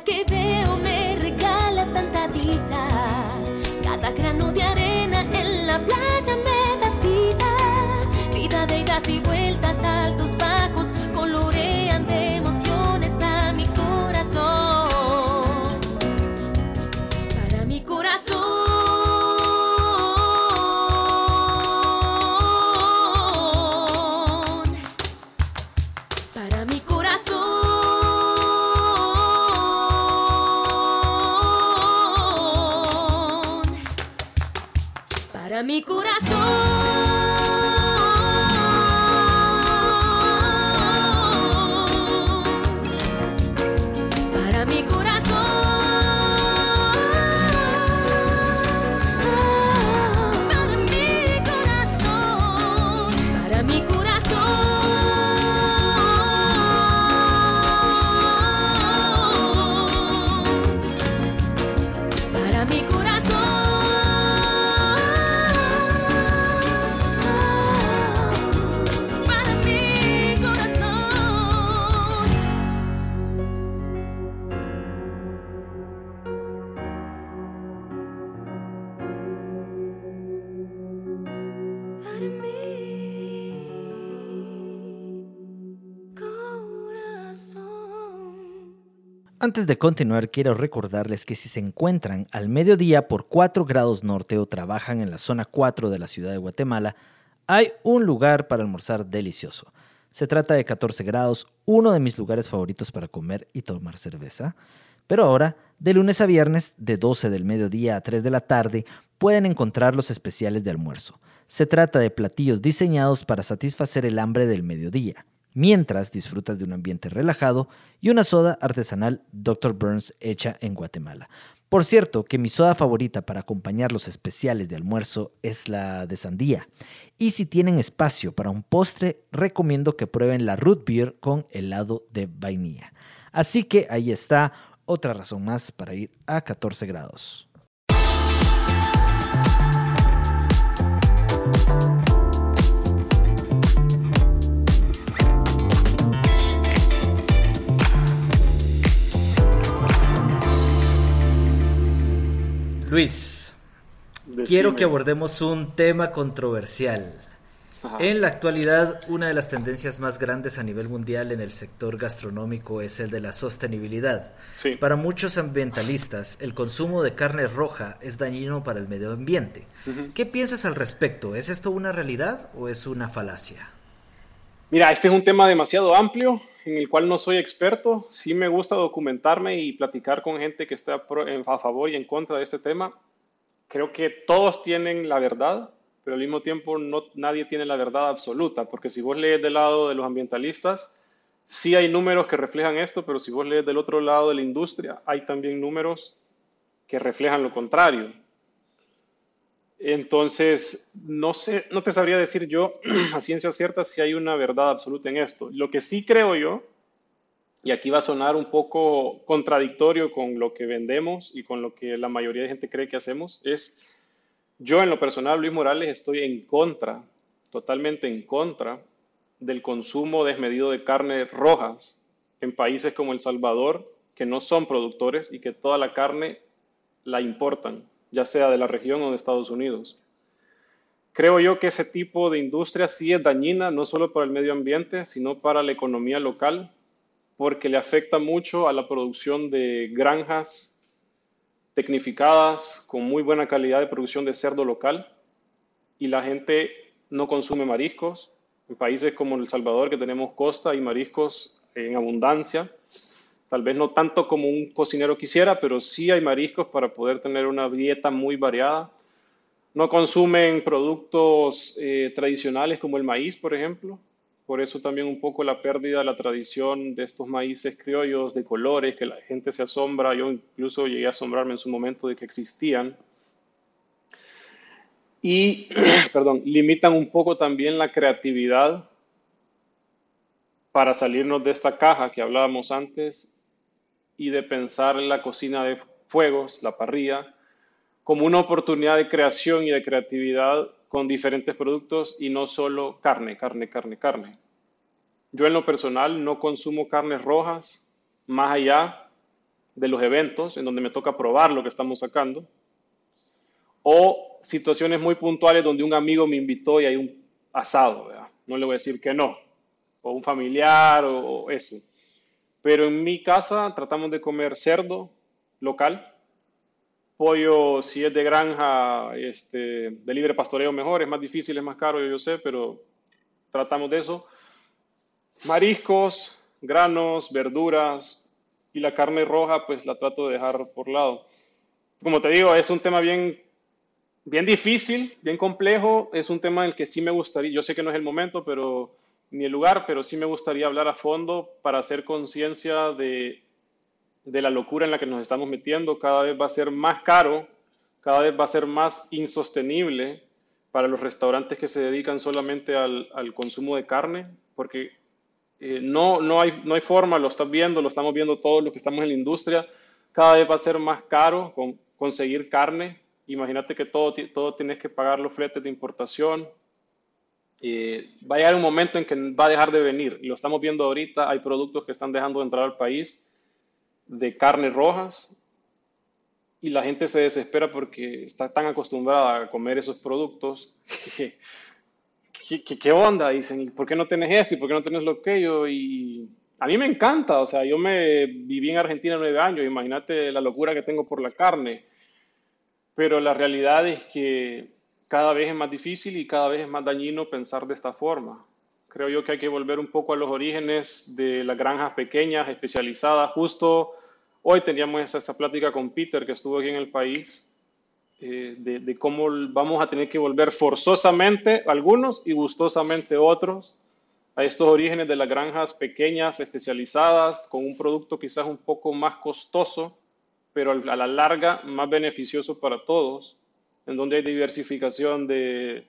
que veo me regala tanta dicha, cada grano de arena en la playa me Antes de continuar, quiero recordarles que si se encuentran al mediodía por 4 grados norte o trabajan en la zona 4 de la ciudad de Guatemala, hay un lugar para almorzar delicioso. Se trata de 14 grados, uno de mis lugares favoritos para comer y tomar cerveza. Pero ahora, de lunes a viernes, de 12 del mediodía a 3 de la tarde, pueden encontrar los especiales de almuerzo. Se trata de platillos diseñados para satisfacer el hambre del mediodía, mientras disfrutas de un ambiente relajado y una soda artesanal Dr. Burns hecha en Guatemala. Por cierto, que mi soda favorita para acompañar los especiales de almuerzo es la de sandía. Y si tienen espacio para un postre, recomiendo que prueben la root beer con helado de vainilla. Así que ahí está otra razón más para ir a 14 grados. Luis, quiero que abordemos un tema controversial. Ajá. En la actualidad, una de las tendencias más grandes a nivel mundial en el sector gastronómico es el de la sostenibilidad. Sí. Para muchos ambientalistas, el consumo de carne roja es dañino para el medio ambiente. ¿Qué piensas al respecto? ¿Es esto una realidad o es una falacia? Mira, este es un tema demasiado amplio en el cual no soy experto. Sí me gusta documentarme y platicar con gente que está a favor y en contra de este tema. Creo que todos tienen la verdad, pero al mismo tiempo no, nadie tiene la verdad absoluta, porque si vos lees del lado de los ambientalistas, sí hay números que reflejan esto, pero si vos lees del otro lado de la industria, hay también números que reflejan lo contrario. Entonces, no sé, no te sabría decir yo a ciencia cierta si hay una verdad absoluta en esto. Lo que sí creo yo, y aquí va a sonar un poco contradictorio con lo que vendemos y con lo que la mayoría de gente cree que hacemos, es yo en lo personal, Luis Morales, estoy en contra, totalmente en contra del consumo desmedido de carne rojas en países como El Salvador, que no son productores y que toda la carne la importan ya sea de la región o de Estados Unidos. Creo yo que ese tipo de industria sí es dañina, no solo para el medio ambiente, sino para la economía local, porque le afecta mucho a la producción de granjas tecnificadas con muy buena calidad de producción de cerdo local y la gente no consume mariscos. En países como El Salvador, que tenemos costa y mariscos en abundancia, Tal vez no tanto como un cocinero quisiera, pero sí hay mariscos para poder tener una dieta muy variada. No consumen productos eh, tradicionales como el maíz, por ejemplo. Por eso también un poco la pérdida de la tradición de estos maíces criollos de colores que la gente se asombra. Yo incluso llegué a asombrarme en su momento de que existían. Y, perdón, limitan un poco también la creatividad para salirnos de esta caja que hablábamos antes y de pensar en la cocina de fuegos, la parrilla, como una oportunidad de creación y de creatividad con diferentes productos y no solo carne, carne, carne, carne. Yo en lo personal no consumo carnes rojas más allá de los eventos en donde me toca probar lo que estamos sacando o situaciones muy puntuales donde un amigo me invitó y hay un asado, no le voy a decir que no, o un familiar o eso. Pero en mi casa tratamos de comer cerdo local, pollo si es de granja, este, de libre pastoreo mejor, es más difícil, es más caro, yo sé, pero tratamos de eso. Mariscos, granos, verduras y la carne roja, pues la trato de dejar por lado. Como te digo, es un tema bien, bien difícil, bien complejo, es un tema en el que sí me gustaría, yo sé que no es el momento, pero ni el lugar, pero sí me gustaría hablar a fondo para hacer conciencia de, de la locura en la que nos estamos metiendo. Cada vez va a ser más caro, cada vez va a ser más insostenible para los restaurantes que se dedican solamente al, al consumo de carne, porque eh, no, no, hay, no hay forma, lo estás viendo, lo estamos viendo todos los que estamos en la industria, cada vez va a ser más caro con, conseguir carne. Imagínate que todo, todo tienes que pagar los fletes de importación, eh, va a llegar un momento en que va a dejar de venir. Y lo estamos viendo ahorita, hay productos que están dejando de entrar al país de carnes rojas y la gente se desespera porque está tan acostumbrada a comer esos productos. ¿Qué, onda? Dicen, ¿por qué no tenés esto? ¿Y por qué no tenés lo que yo? Y a mí me encanta, o sea, yo me viví en Argentina nueve años, imagínate la locura que tengo por la carne, pero la realidad es que cada vez es más difícil y cada vez es más dañino pensar de esta forma. Creo yo que hay que volver un poco a los orígenes de las granjas pequeñas, especializadas. Justo hoy teníamos esa, esa plática con Peter, que estuvo aquí en el país, eh, de, de, cómo vamos a tener que volver forzosamente algunos y gustosamente otros a estos orígenes de las granjas pequeñas, especializadas, con un producto quizás un poco más costoso, pero a la larga más beneficioso para todos en donde hay diversificación de,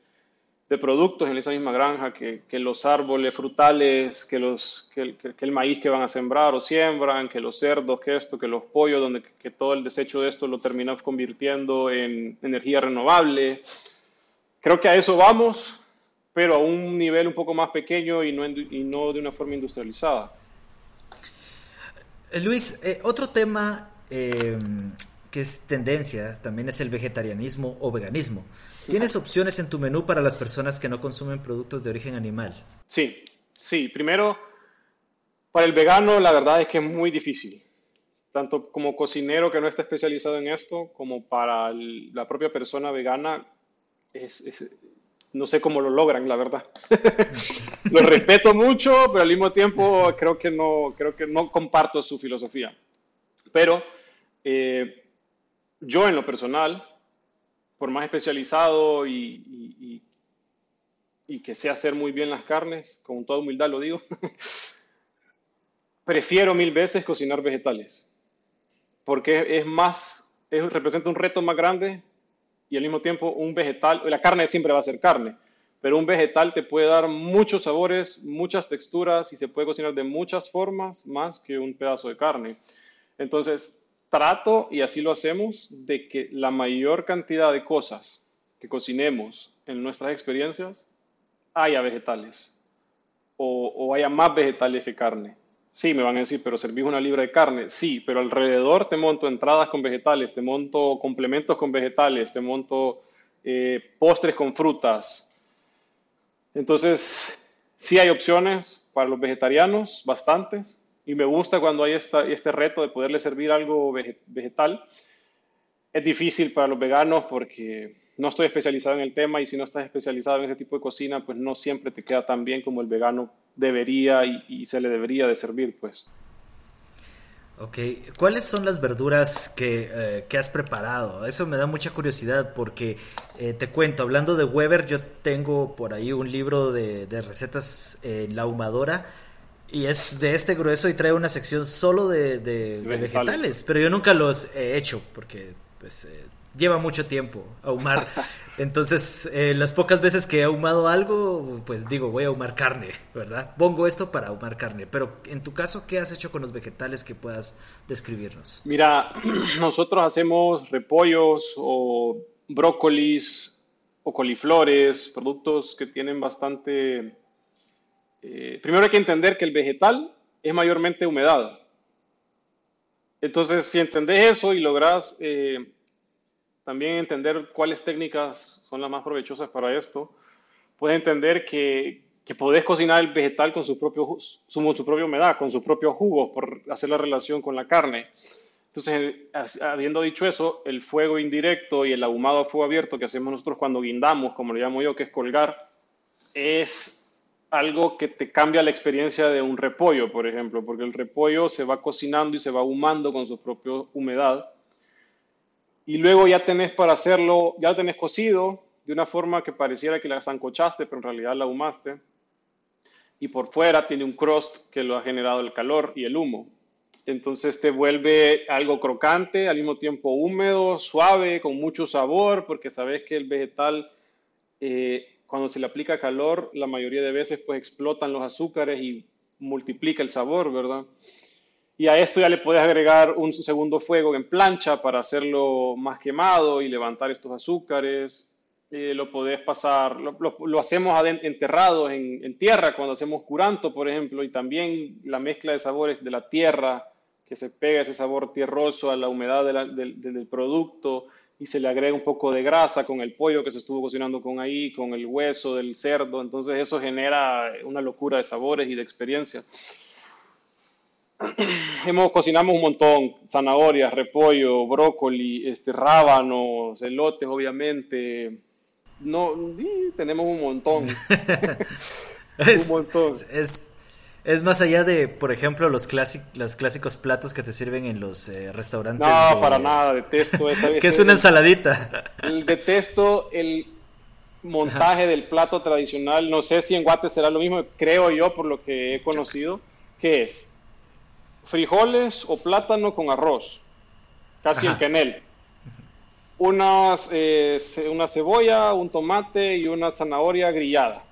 de productos en esa misma granja, que, que los árboles frutales, que, los, que, que, el maíz que van a sembrar o siembran, que los cerdos, que esto, que los pollos, donde que todo el desecho de esto lo terminamos convirtiendo en energía renovable. Creo que a eso vamos, pero a un nivel un poco más pequeño y no, y no de una forma industrializada. Eh, Luis, eh, otro tema eh, que es tendencia también es el vegetarianismo o veganismo. ¿Tienes opciones en tu menú para las personas que no consumen productos de origen animal? Sí, sí. Primero, para el vegano la verdad es que es muy difícil. Tanto como cocinero que no está especializado en esto, como para el, la propia persona vegana, es, es, no sé cómo lo logran, la verdad. lo respeto mucho, pero al mismo tiempo creo que no, creo que no comparto su filosofía. Pero eh, yo en lo personal, por más especializado y, y, que sé hacer muy bien las carnes, con toda humildad lo digo, prefiero mil veces cocinar vegetales, porque es más, es, representa un reto más grande y al mismo tiempo un vegetal, la carne siempre va a ser carne, pero un vegetal te puede dar muchos sabores, muchas texturas y se puede cocinar de muchas formas más que un pedazo de carne. Entonces, trato, y así lo hacemos, de que la mayor cantidad de cosas que cocinemos en nuestras experiencias haya vegetales o, haya más vegetales que carne. Sí, me van a decir, pero servís una libra de carne. Sí, pero alrededor te monto entradas con vegetales, te monto complementos con vegetales, te monto eh, postres con frutas. Entonces, sí hay opciones para los vegetarianos, bastantes. Y me gusta cuando hay esta, este reto de poderle servir algo vege- vegetal. Es difícil para los veganos porque no estoy especializado en el tema y si no estás especializado en ese tipo de cocina, pues no siempre te queda tan bien como el vegano debería y, y se le debería de servir, pues. Ok, ¿cuáles son las verduras que, eh, que has preparado? Eso me da mucha curiosidad porque eh, te cuento, hablando de Weber, yo tengo por ahí un libro de, de recetas en la ahumadora y es de este grueso y trae una sección solo de, de- de Vegetales. vegetales, pero yo nunca los he hecho porque pues eh, lleva mucho tiempo ahumar. Entonces, eh, las pocas veces que he ahumado algo, pues digo, voy a ahumar carne, ¿verdad? Pongo esto para ahumar carne, pero en tu caso, ¿qué has hecho con los vegetales que puedas describirnos? Mira, nosotros hacemos repollos o brócolis o coliflores, productos que tienen bastante... eh, primero hay que entender que el vegetal es mayormente humedad. Entonces, si entendés eso y lográs eh, también entender cuáles técnicas son las más provechosas para esto, puedes entender que, que podés cocinar el vegetal con su, propio, su, con su propia humedad, con su propio jugo, por hacer la relación con la carne. Entonces, habiendo dicho eso, el fuego indirecto y el ahumado a fuego abierto que hacemos nosotros cuando guindamos, como le llamo yo, que es colgar, es algo que te cambia la experiencia de un repollo, por ejemplo, porque el repollo se va cocinando y se va ahumando con su propia humedad. Y luego ya tenés para hacerlo, ya lo tenés cocido de una forma que pareciera que la zancochaste, pero en realidad la ahumaste. Y por fuera tiene un crust que lo ha generado el calor y el humo. Entonces te vuelve algo crocante, al mismo tiempo húmedo, suave, con mucho sabor, porque sabes que el vegetal, eh, cuando se le aplica calor, la mayoría de veces pues explotan los azúcares y multiplica el sabor, ¿verdad? Y a esto ya le puedes agregar un segundo fuego en plancha para hacerlo más quemado y levantar estos azúcares. Eh, lo podés pasar, lo, hacemos enterrados en, tierra cuando hacemos curanto, por ejemplo, y también la mezcla de sabores de la tierra, que se pega ese sabor tierroso a la humedad del producto y se le agrega un poco de grasa con el pollo que se estuvo cocinando con ahí, con el hueso del cerdo. Entonces eso genera una locura de sabores y de experiencia hemos cocinamos un montón, zanahorias, repollo, brócoli, este, rábanos, elotes, obviamente. No, y tenemos un montón. Es, montón. es, es más allá de, por ejemplo, los, clásic- los clásicos platos que te sirven en los eh, restaurantes. No, de- para nada, detesto esa Que es una ensaladita. el- detesto el montaje del plato tradicional. No sé si en Guate será lo mismo, creo yo, por lo que he conocido, que es frijoles o plátano con arroz, casi Ajá. el quenel. Unas, eh, una cebolla, un tomate y una zanahoria grillada,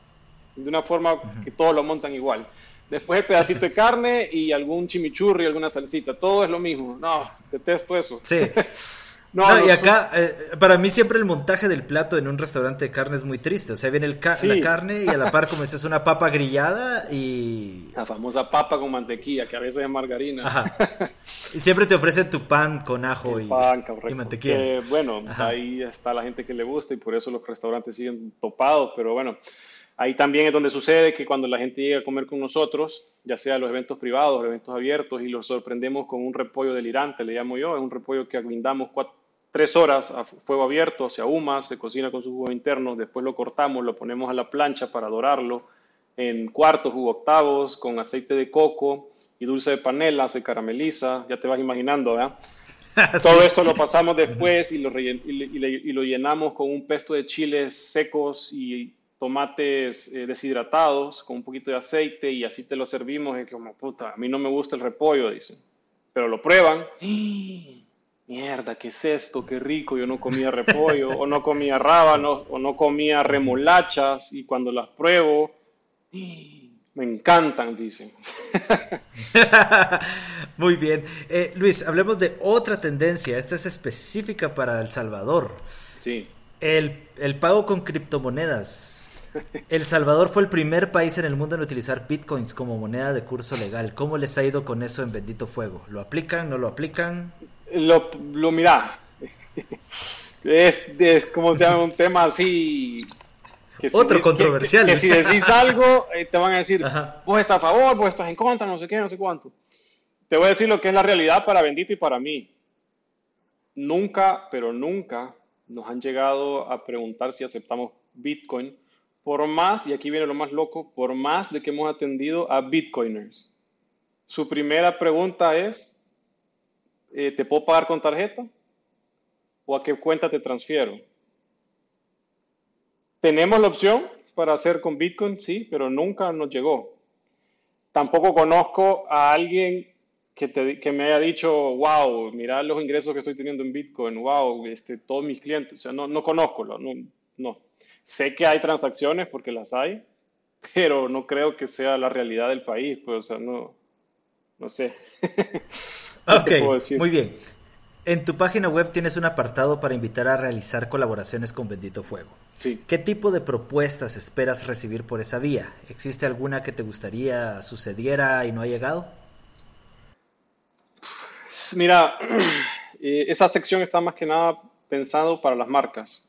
de una forma que todos lo montan igual. Después el pedacito de carne y algún chimichurri, alguna salsita, todo es lo mismo. No, detesto eso. Sí. No, No, y acá, eh, para mí siempre el montaje del plato en un restaurante de carne es muy triste. O sea, viene el ca- Sí. la carne y a la par como dices una papa grillada y... La famosa papa con mantequilla, que a veces es margarina. Ajá. Y siempre te ofrecen tu pan con ajo y, Pan, y mantequilla. Que, bueno, Ajá. ahí está la gente que le gusta y por eso los restaurantes siguen topados, pero bueno, ahí también es donde sucede que cuando la gente llega a comer con nosotros, ya sea los eventos privados, los eventos abiertos, y los sorprendemos con un repollo delirante, le llamo yo, es un repollo que aguindamos cuatro, tres horas a fuego abierto, se ahuma, se cocina con su jugo interno, después lo cortamos, lo ponemos a la plancha para dorarlo en cuartos u octavos con aceite de coco y dulce de panela, se carameliza, ya te vas imaginando, ¿verdad? Todo esto lo pasamos después y lo, rellen- y le- y le- y lo llenamos con un pesto de chiles secos y tomates eh, deshidratados con un poquito de aceite y así te lo servimos. Y como, puta, a mí no me gusta el repollo, dicen. Pero lo prueban. mierda, ¿qué es esto? Qué rico, yo no comía repollo, o no comía rábanos, o no comía remolachas, y cuando las pruebo, me encantan, dicen. Muy bien. Eh, Luis, hablemos de otra tendencia. Esta es específica para El Salvador. Sí. El, el pago con criptomonedas. El Salvador fue el primer país en el mundo en utilizar bitcoins como moneda de curso legal. ¿Cómo les ha ido con eso en Bendito Fuego? ¿Lo aplican? ¿No lo aplican? Lo, lo mira. Es, es como se llama un tema así. que Otro controversial. Que, que si decís algo, eh, te van a decir, Ajá. vos estás a favor, vos estás en contra, no sé qué, no sé cuánto. Te voy a decir lo que es la realidad para Bendito y para mí. Nunca, pero nunca nos han llegado a preguntar si aceptamos Bitcoin, por más, y aquí viene lo más loco, por más de que hemos atendido a Bitcoiners. Su primera pregunta es, eh, ¿te puedo pagar con tarjeta? ¿O a qué cuenta te transfiero? Tenemos la opción para hacer con Bitcoin, sí, pero nunca nos llegó. Tampoco conozco a alguien que, te- que me haya dicho, wow, mira los ingresos que estoy teniendo en Bitcoin, wow, este, todos mis clientes. O sea, no, no conozco, no, no. Sé que hay transacciones porque las hay, pero no creo que sea la realidad del país. Pues, o sea, no, no sé. ¿Qué te puedo Ok, muy bien. En tu página web tienes un apartado para invitar a realizar colaboraciones con Bendito Fuego. Sí. ¿Qué tipo de propuestas esperas recibir por esa vía? ¿Existe alguna que te gustaría sucediera y no ha llegado? Mira, eh, esa sección está más que nada pensado para las marcas.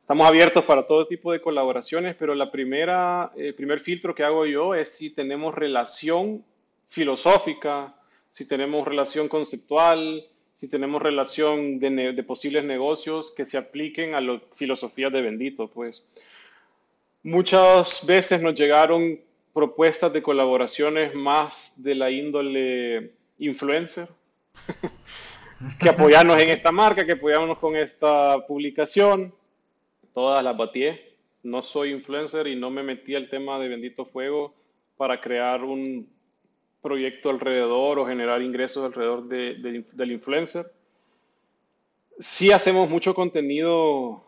Estamos abiertos para todo tipo de colaboraciones, pero la primera, el primer filtro que hago yo es si tenemos relación filosófica, si tenemos relación conceptual, si tenemos relación de, posibles negocios que se apliquen a las filosofías de Bendito, pues. Muchas veces nos llegaron propuestas de colaboraciones más de la índole influencer, que apoyarnos en esta marca, que apoyarnos con esta publicación. Todas las batié. No soy influencer y no me metí al tema de Bendito Fuego para crear un proyecto alrededor o generar ingresos alrededor de- de- del influencer. Sí hacemos mucho contenido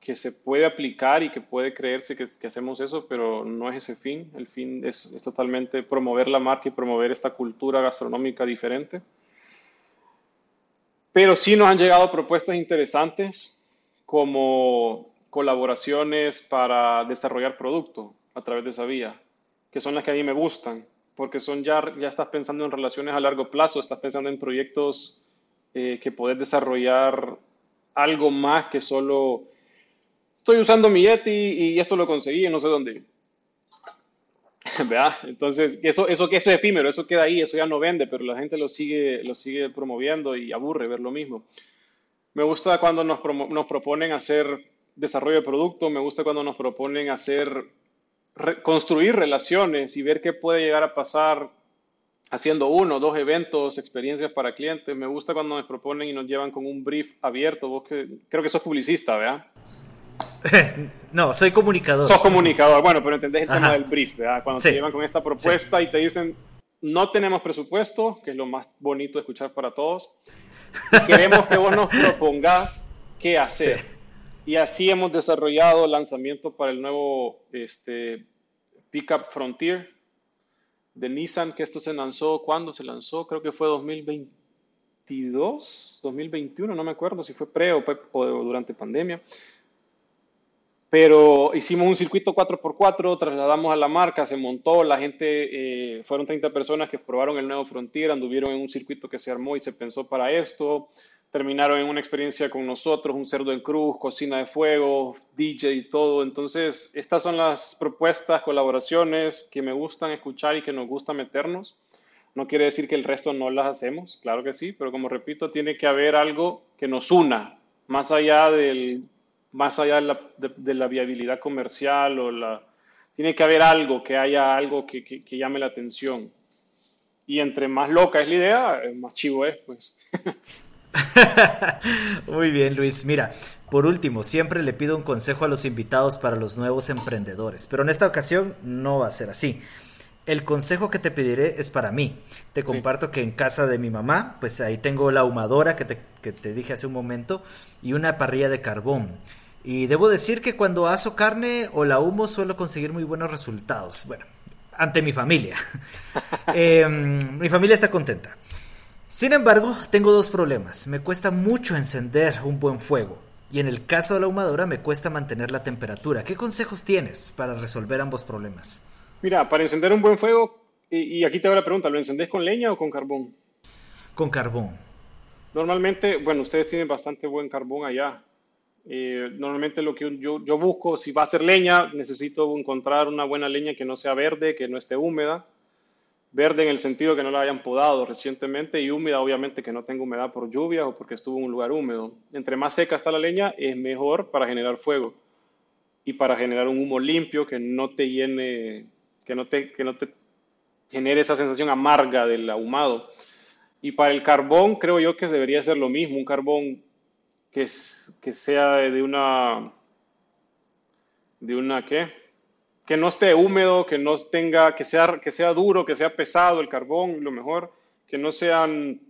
que se puede aplicar y que puede creerse que, que hacemos eso, pero no es ese fin. El fin es, es totalmente promover la marca y promover esta cultura gastronómica diferente. Pero sí nos han llegado propuestas interesantes como colaboraciones para desarrollar producto a través de esa vía, que son las que a mí me gustan, porque son ya, ya estás pensando en relaciones a largo plazo, estás pensando en proyectos eh, que puedes desarrollar algo más que solo estoy usando mi Yeti y esto lo conseguí no sé dónde. ¿Verdad? Entonces, eso, eso, eso es efímero, eso queda ahí, eso ya no vende, pero la gente lo sigue, lo sigue promoviendo y aburre ver lo mismo. Me gusta cuando nos, nos proponen hacer desarrollo de producto, me gusta cuando nos proponen hacer, re- construir relaciones y ver qué puede llegar a pasar haciendo uno, dos eventos, experiencias para clientes. Me gusta cuando nos proponen y nos llevan con un brief abierto. Vos que, creo que sos publicista, ¿verdad? no, soy comunicador. Sos comunicador, bueno, pero entendés el tema Ajá. del brief, ¿verdad? Cuando Sí. te llevan con esta propuesta y te dicen, no tenemos presupuesto, que es lo más bonito de escuchar para todos, queremos que vos nos propongas qué hacer. Sí. Y así hemos desarrollado el lanzamiento para el nuevo este, Pickup Frontier de Nissan, que esto se lanzó, ¿cuándo se lanzó? Creo que fue 2022, 2021, no me acuerdo si fue pre o, o durante pandemia. Pero hicimos un circuito 4x4, trasladamos a la marca, se montó, la gente, eh, fueron 30 personas que probaron el nuevo Frontier, anduvieron en un circuito que se armó y se pensó para esto, terminaron en una experiencia con nosotros, un cerdo en cruz, cocina de fuego, DJ y todo. Entonces, estas son las propuestas, colaboraciones que me gustan escuchar y que nos gusta meternos. No quiere decir que el resto no las hacemos, claro que sí, pero como repito, tiene que haber algo que nos una, más allá del, más allá de la, de- de la viabilidad comercial o la, tiene que haber algo, que haya algo que, que- que llame la atención. Y entre más loca es la idea, eh, más chivo es, pues. Muy bien, Luis. Mira, por último, siempre le pido un consejo a los invitados para los nuevos emprendedores, pero en esta ocasión no va a ser así. el consejo que te pediré es para mí. Te comparto que en casa de mi mamá, pues ahí tengo la ahumadora que te, que te dije hace un momento y una parrilla de carbón. Y debo decir que cuando aso carne o la humo suelo conseguir muy buenos resultados. Bueno, ante mi familia. Em, mi familia está contenta. Sin embargo, tengo dos problemas. Me cuesta mucho encender un buen fuego. Y en el caso de la ahumadora me cuesta mantener la temperatura. ¿Qué consejos tienes para resolver ambos problemas? Mira, para encender un buen fuego, y, y aquí te hago la pregunta, ¿lo encendés con leña o con carbón? Con carbón. Normalmente, bueno, ustedes tienen bastante buen carbón allá. Eh, normalmente lo que yo, yo busco, si va a ser leña, necesito encontrar una buena leña que no sea verde, que no esté húmeda. Verde en el sentido que no la hayan podado recientemente y húmeda obviamente que no tenga humedad por lluvia o porque estuvo en un lugar húmedo. Entre más seca está la leña es mejor para generar fuego y para generar un humo limpio que no te llene, que no te, que no te genere esa sensación amarga del ahumado. Y para el carbón creo yo que debería ser lo mismo, un carbón que, que sea de una, de una, ¿qué? Que no esté húmedo, que no tenga, que sea, que sea duro, que sea pesado el carbón, lo mejor, que no sean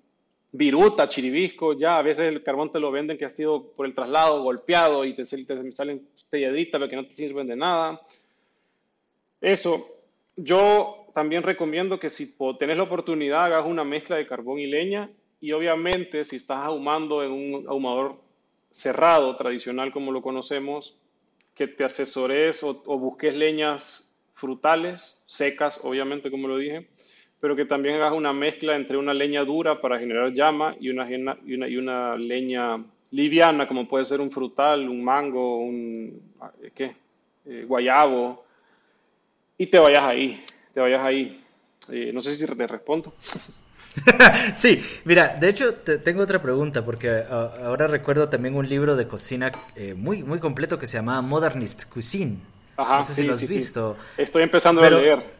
viruta, chiribisco, ya a veces el carbón te lo venden que ha sido por el traslado golpeado y te, te salen piedritas pero que no te sirven de nada. Eso, yo también recomiendo que si tenés la oportunidad hagas una mezcla de carbón y leña y obviamente si estás ahumando en un ahumador cerrado, tradicional como lo conocemos, que te asesores o, busques leñas frutales, secas, obviamente, como lo dije, pero que también hagas una mezcla entre una leña dura para generar llama y una, y una, y una leña liviana, como puede ser un frutal, un mango, un ¿qué? Eh, guayabo, y te vayas ahí, te vayas ahí. Eh, no sé si te respondo. sí, mira, de hecho te, tengo otra pregunta porque uh, ahora recuerdo también un libro de cocina eh, muy, muy completo que se llamaba Modernist Cuisine. Ajá, no sé sí, si lo has sí, visto. Sí. Estoy empezando Pero, a leer.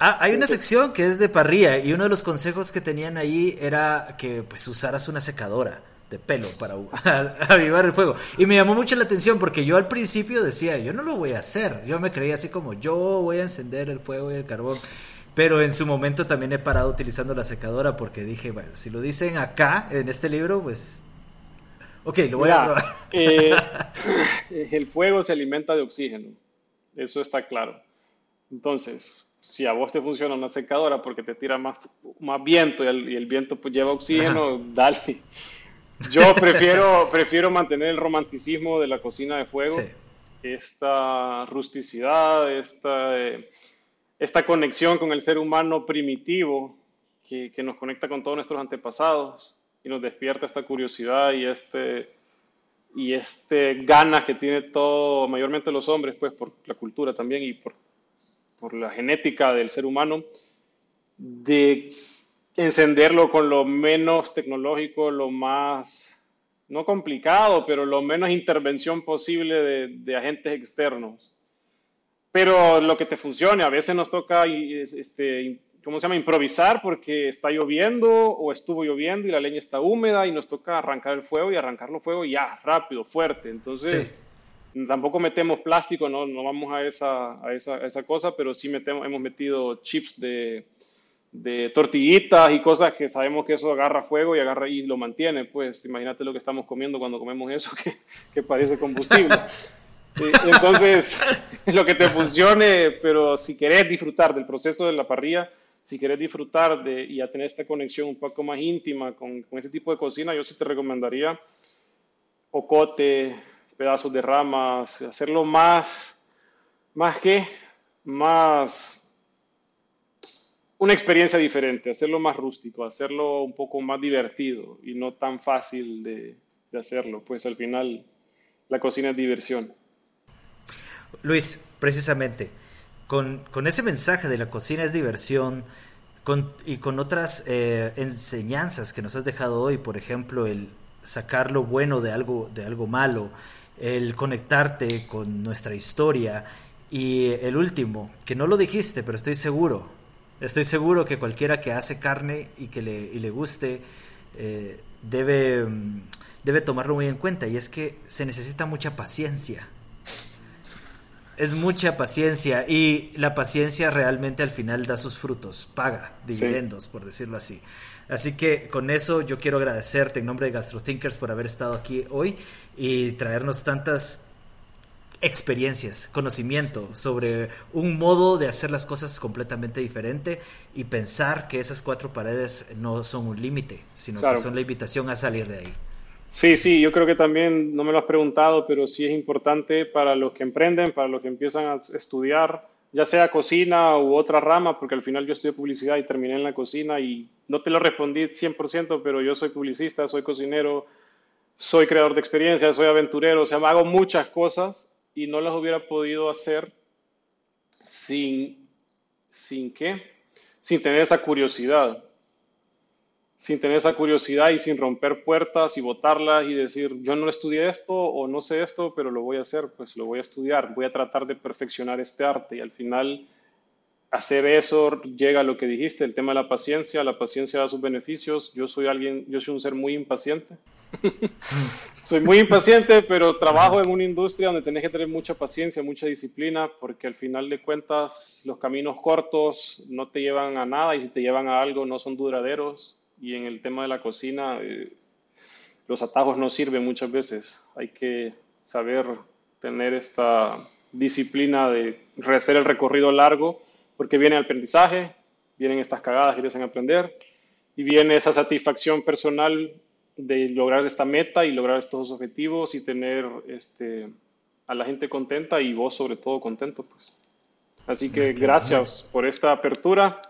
Ah, hay una sección que es de parrilla y uno de los consejos que tenían ahí era que pues usaras una secadora de pelo para avivar el fuego. Y me llamó mucho la atención porque yo al principio decía, yo no lo voy a hacer. Yo me creía así como, yo voy a encender el fuego y el carbón. Pero en su momento también he parado utilizando la secadora porque dije, bueno, si lo dicen acá, en este libro, pues... Ok, lo voy Mira, a probar. Eh, el fuego se alimenta de oxígeno, eso está claro. Entonces, si a vos te funciona una secadora porque te tira más, más viento y el, y el viento pues lleva oxígeno, Ajá. dale. Yo prefiero, prefiero mantener el romanticismo de la cocina de fuego, sí. esta rusticidad, esta... Eh, esta conexión con el ser humano primitivo que, que, nos conecta con todos nuestros antepasados y nos despierta esta curiosidad y este y este ganas que tiene todo mayormente los hombres pues por la cultura también y por, por la genética del ser humano de encenderlo con lo menos tecnológico lo más no complicado pero lo menos intervención posible de, de agentes externos pero lo que te funcione, a veces nos toca, este, ¿cómo se llama?, improvisar porque está lloviendo o estuvo lloviendo y la leña está húmeda y nos toca arrancar el fuego y arrancar el fuego ya, rápido, fuerte. Entonces, sí. tampoco metemos plástico, no, no vamos a esa, a, esa, a esa cosa, pero sí metemos, hemos metido chips de, de tortillitas y cosas que sabemos que eso agarra fuego y agarra y lo mantiene. Pues imagínate lo que estamos comiendo cuando comemos eso, que, que parece combustible. Entonces, lo que te funcione, pero si querés disfrutar del proceso de la parrilla, si querés disfrutar de y a tener esta conexión un poco más íntima con, con ese tipo de cocina, yo sí te recomendaría ocote, pedazos de ramas, hacerlo más, más que, más, una experiencia diferente, hacerlo más rústico, hacerlo un poco más divertido y no tan fácil de, de hacerlo, pues al final la cocina es diversión. Luis, precisamente, con, con, ese mensaje de la cocina es diversión con, y con otras eh, enseñanzas que nos has dejado hoy, por ejemplo, el sacar lo bueno de algo, de algo malo, el conectarte con nuestra historia y el último, que no lo dijiste, pero estoy seguro, estoy seguro que cualquiera que hace carne y que le, y le guste eh, debe, debe tomarlo muy en cuenta y es que se necesita mucha paciencia Es mucha paciencia y la paciencia realmente al final da sus frutos, paga dividendos, por decirlo así. Así que con eso yo quiero agradecerte en nombre de GastroThinkers por haber estado aquí hoy y traernos tantas experiencias, conocimiento sobre un modo de hacer las cosas completamente diferente y pensar que esas cuatro paredes no son un límite, sino que son la invitación a salir de ahí. Sí, sí, yo creo que también, no me lo has preguntado, pero sí es importante para los que emprenden, para los que empiezan a estudiar, ya sea cocina u otra rama, porque al final yo estudié publicidad y terminé en la cocina y no te lo respondí 100%, pero yo soy publicista, soy cocinero, soy creador de experiencias, soy aventurero, o sea, hago muchas cosas y no las hubiera podido hacer sin, sin qué, sin tener esa curiosidad sin tener esa curiosidad y sin romper puertas y botarlas y decir, yo no estudié esto o no sé esto, pero lo voy a hacer, pues lo voy a estudiar, voy a tratar de perfeccionar este arte. Y al final hacer eso llega a lo que dijiste, el tema de la paciencia, la paciencia da sus beneficios, yo soy alguien, yo soy un ser muy impaciente, soy muy impaciente, pero trabajo en una industria donde tenés que tener mucha paciencia, mucha disciplina, porque al final de cuentas los caminos cortos no te llevan a nada y si te llevan a algo no son duraderos y en el tema de la cocina eh, los atajos no sirven muchas veces. Hay que saber tener esta disciplina de hacer el recorrido largo porque viene el aprendizaje, vienen estas cagadas que te aprender y viene esa satisfacción personal de lograr esta meta y lograr estos objetivos y tener este, a la gente contenta y vos sobre todo contento. Pues. Así que gracias por esta apertura,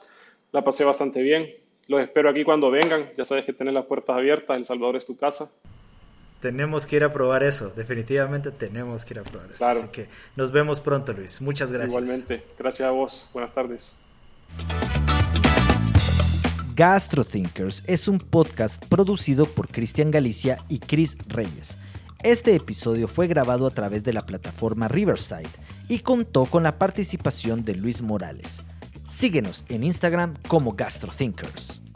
la pasé bastante bien. Los espero aquí cuando vengan. Ya sabes que tienen las puertas abiertas. El Salvador es tu casa. Tenemos que ir a probar eso. Definitivamente tenemos que ir a probar eso. Así que nos vemos pronto, Luis. Muchas gracias. Igualmente. Gracias a vos. Buenas tardes. GastroThinkers es un podcast producido por Cristian Galicia y Chris Reyes. Este episodio fue grabado a través de la plataforma Riverside y contó con la participación de Luis Morales. Síguenos en Instagram como GastroThinkers.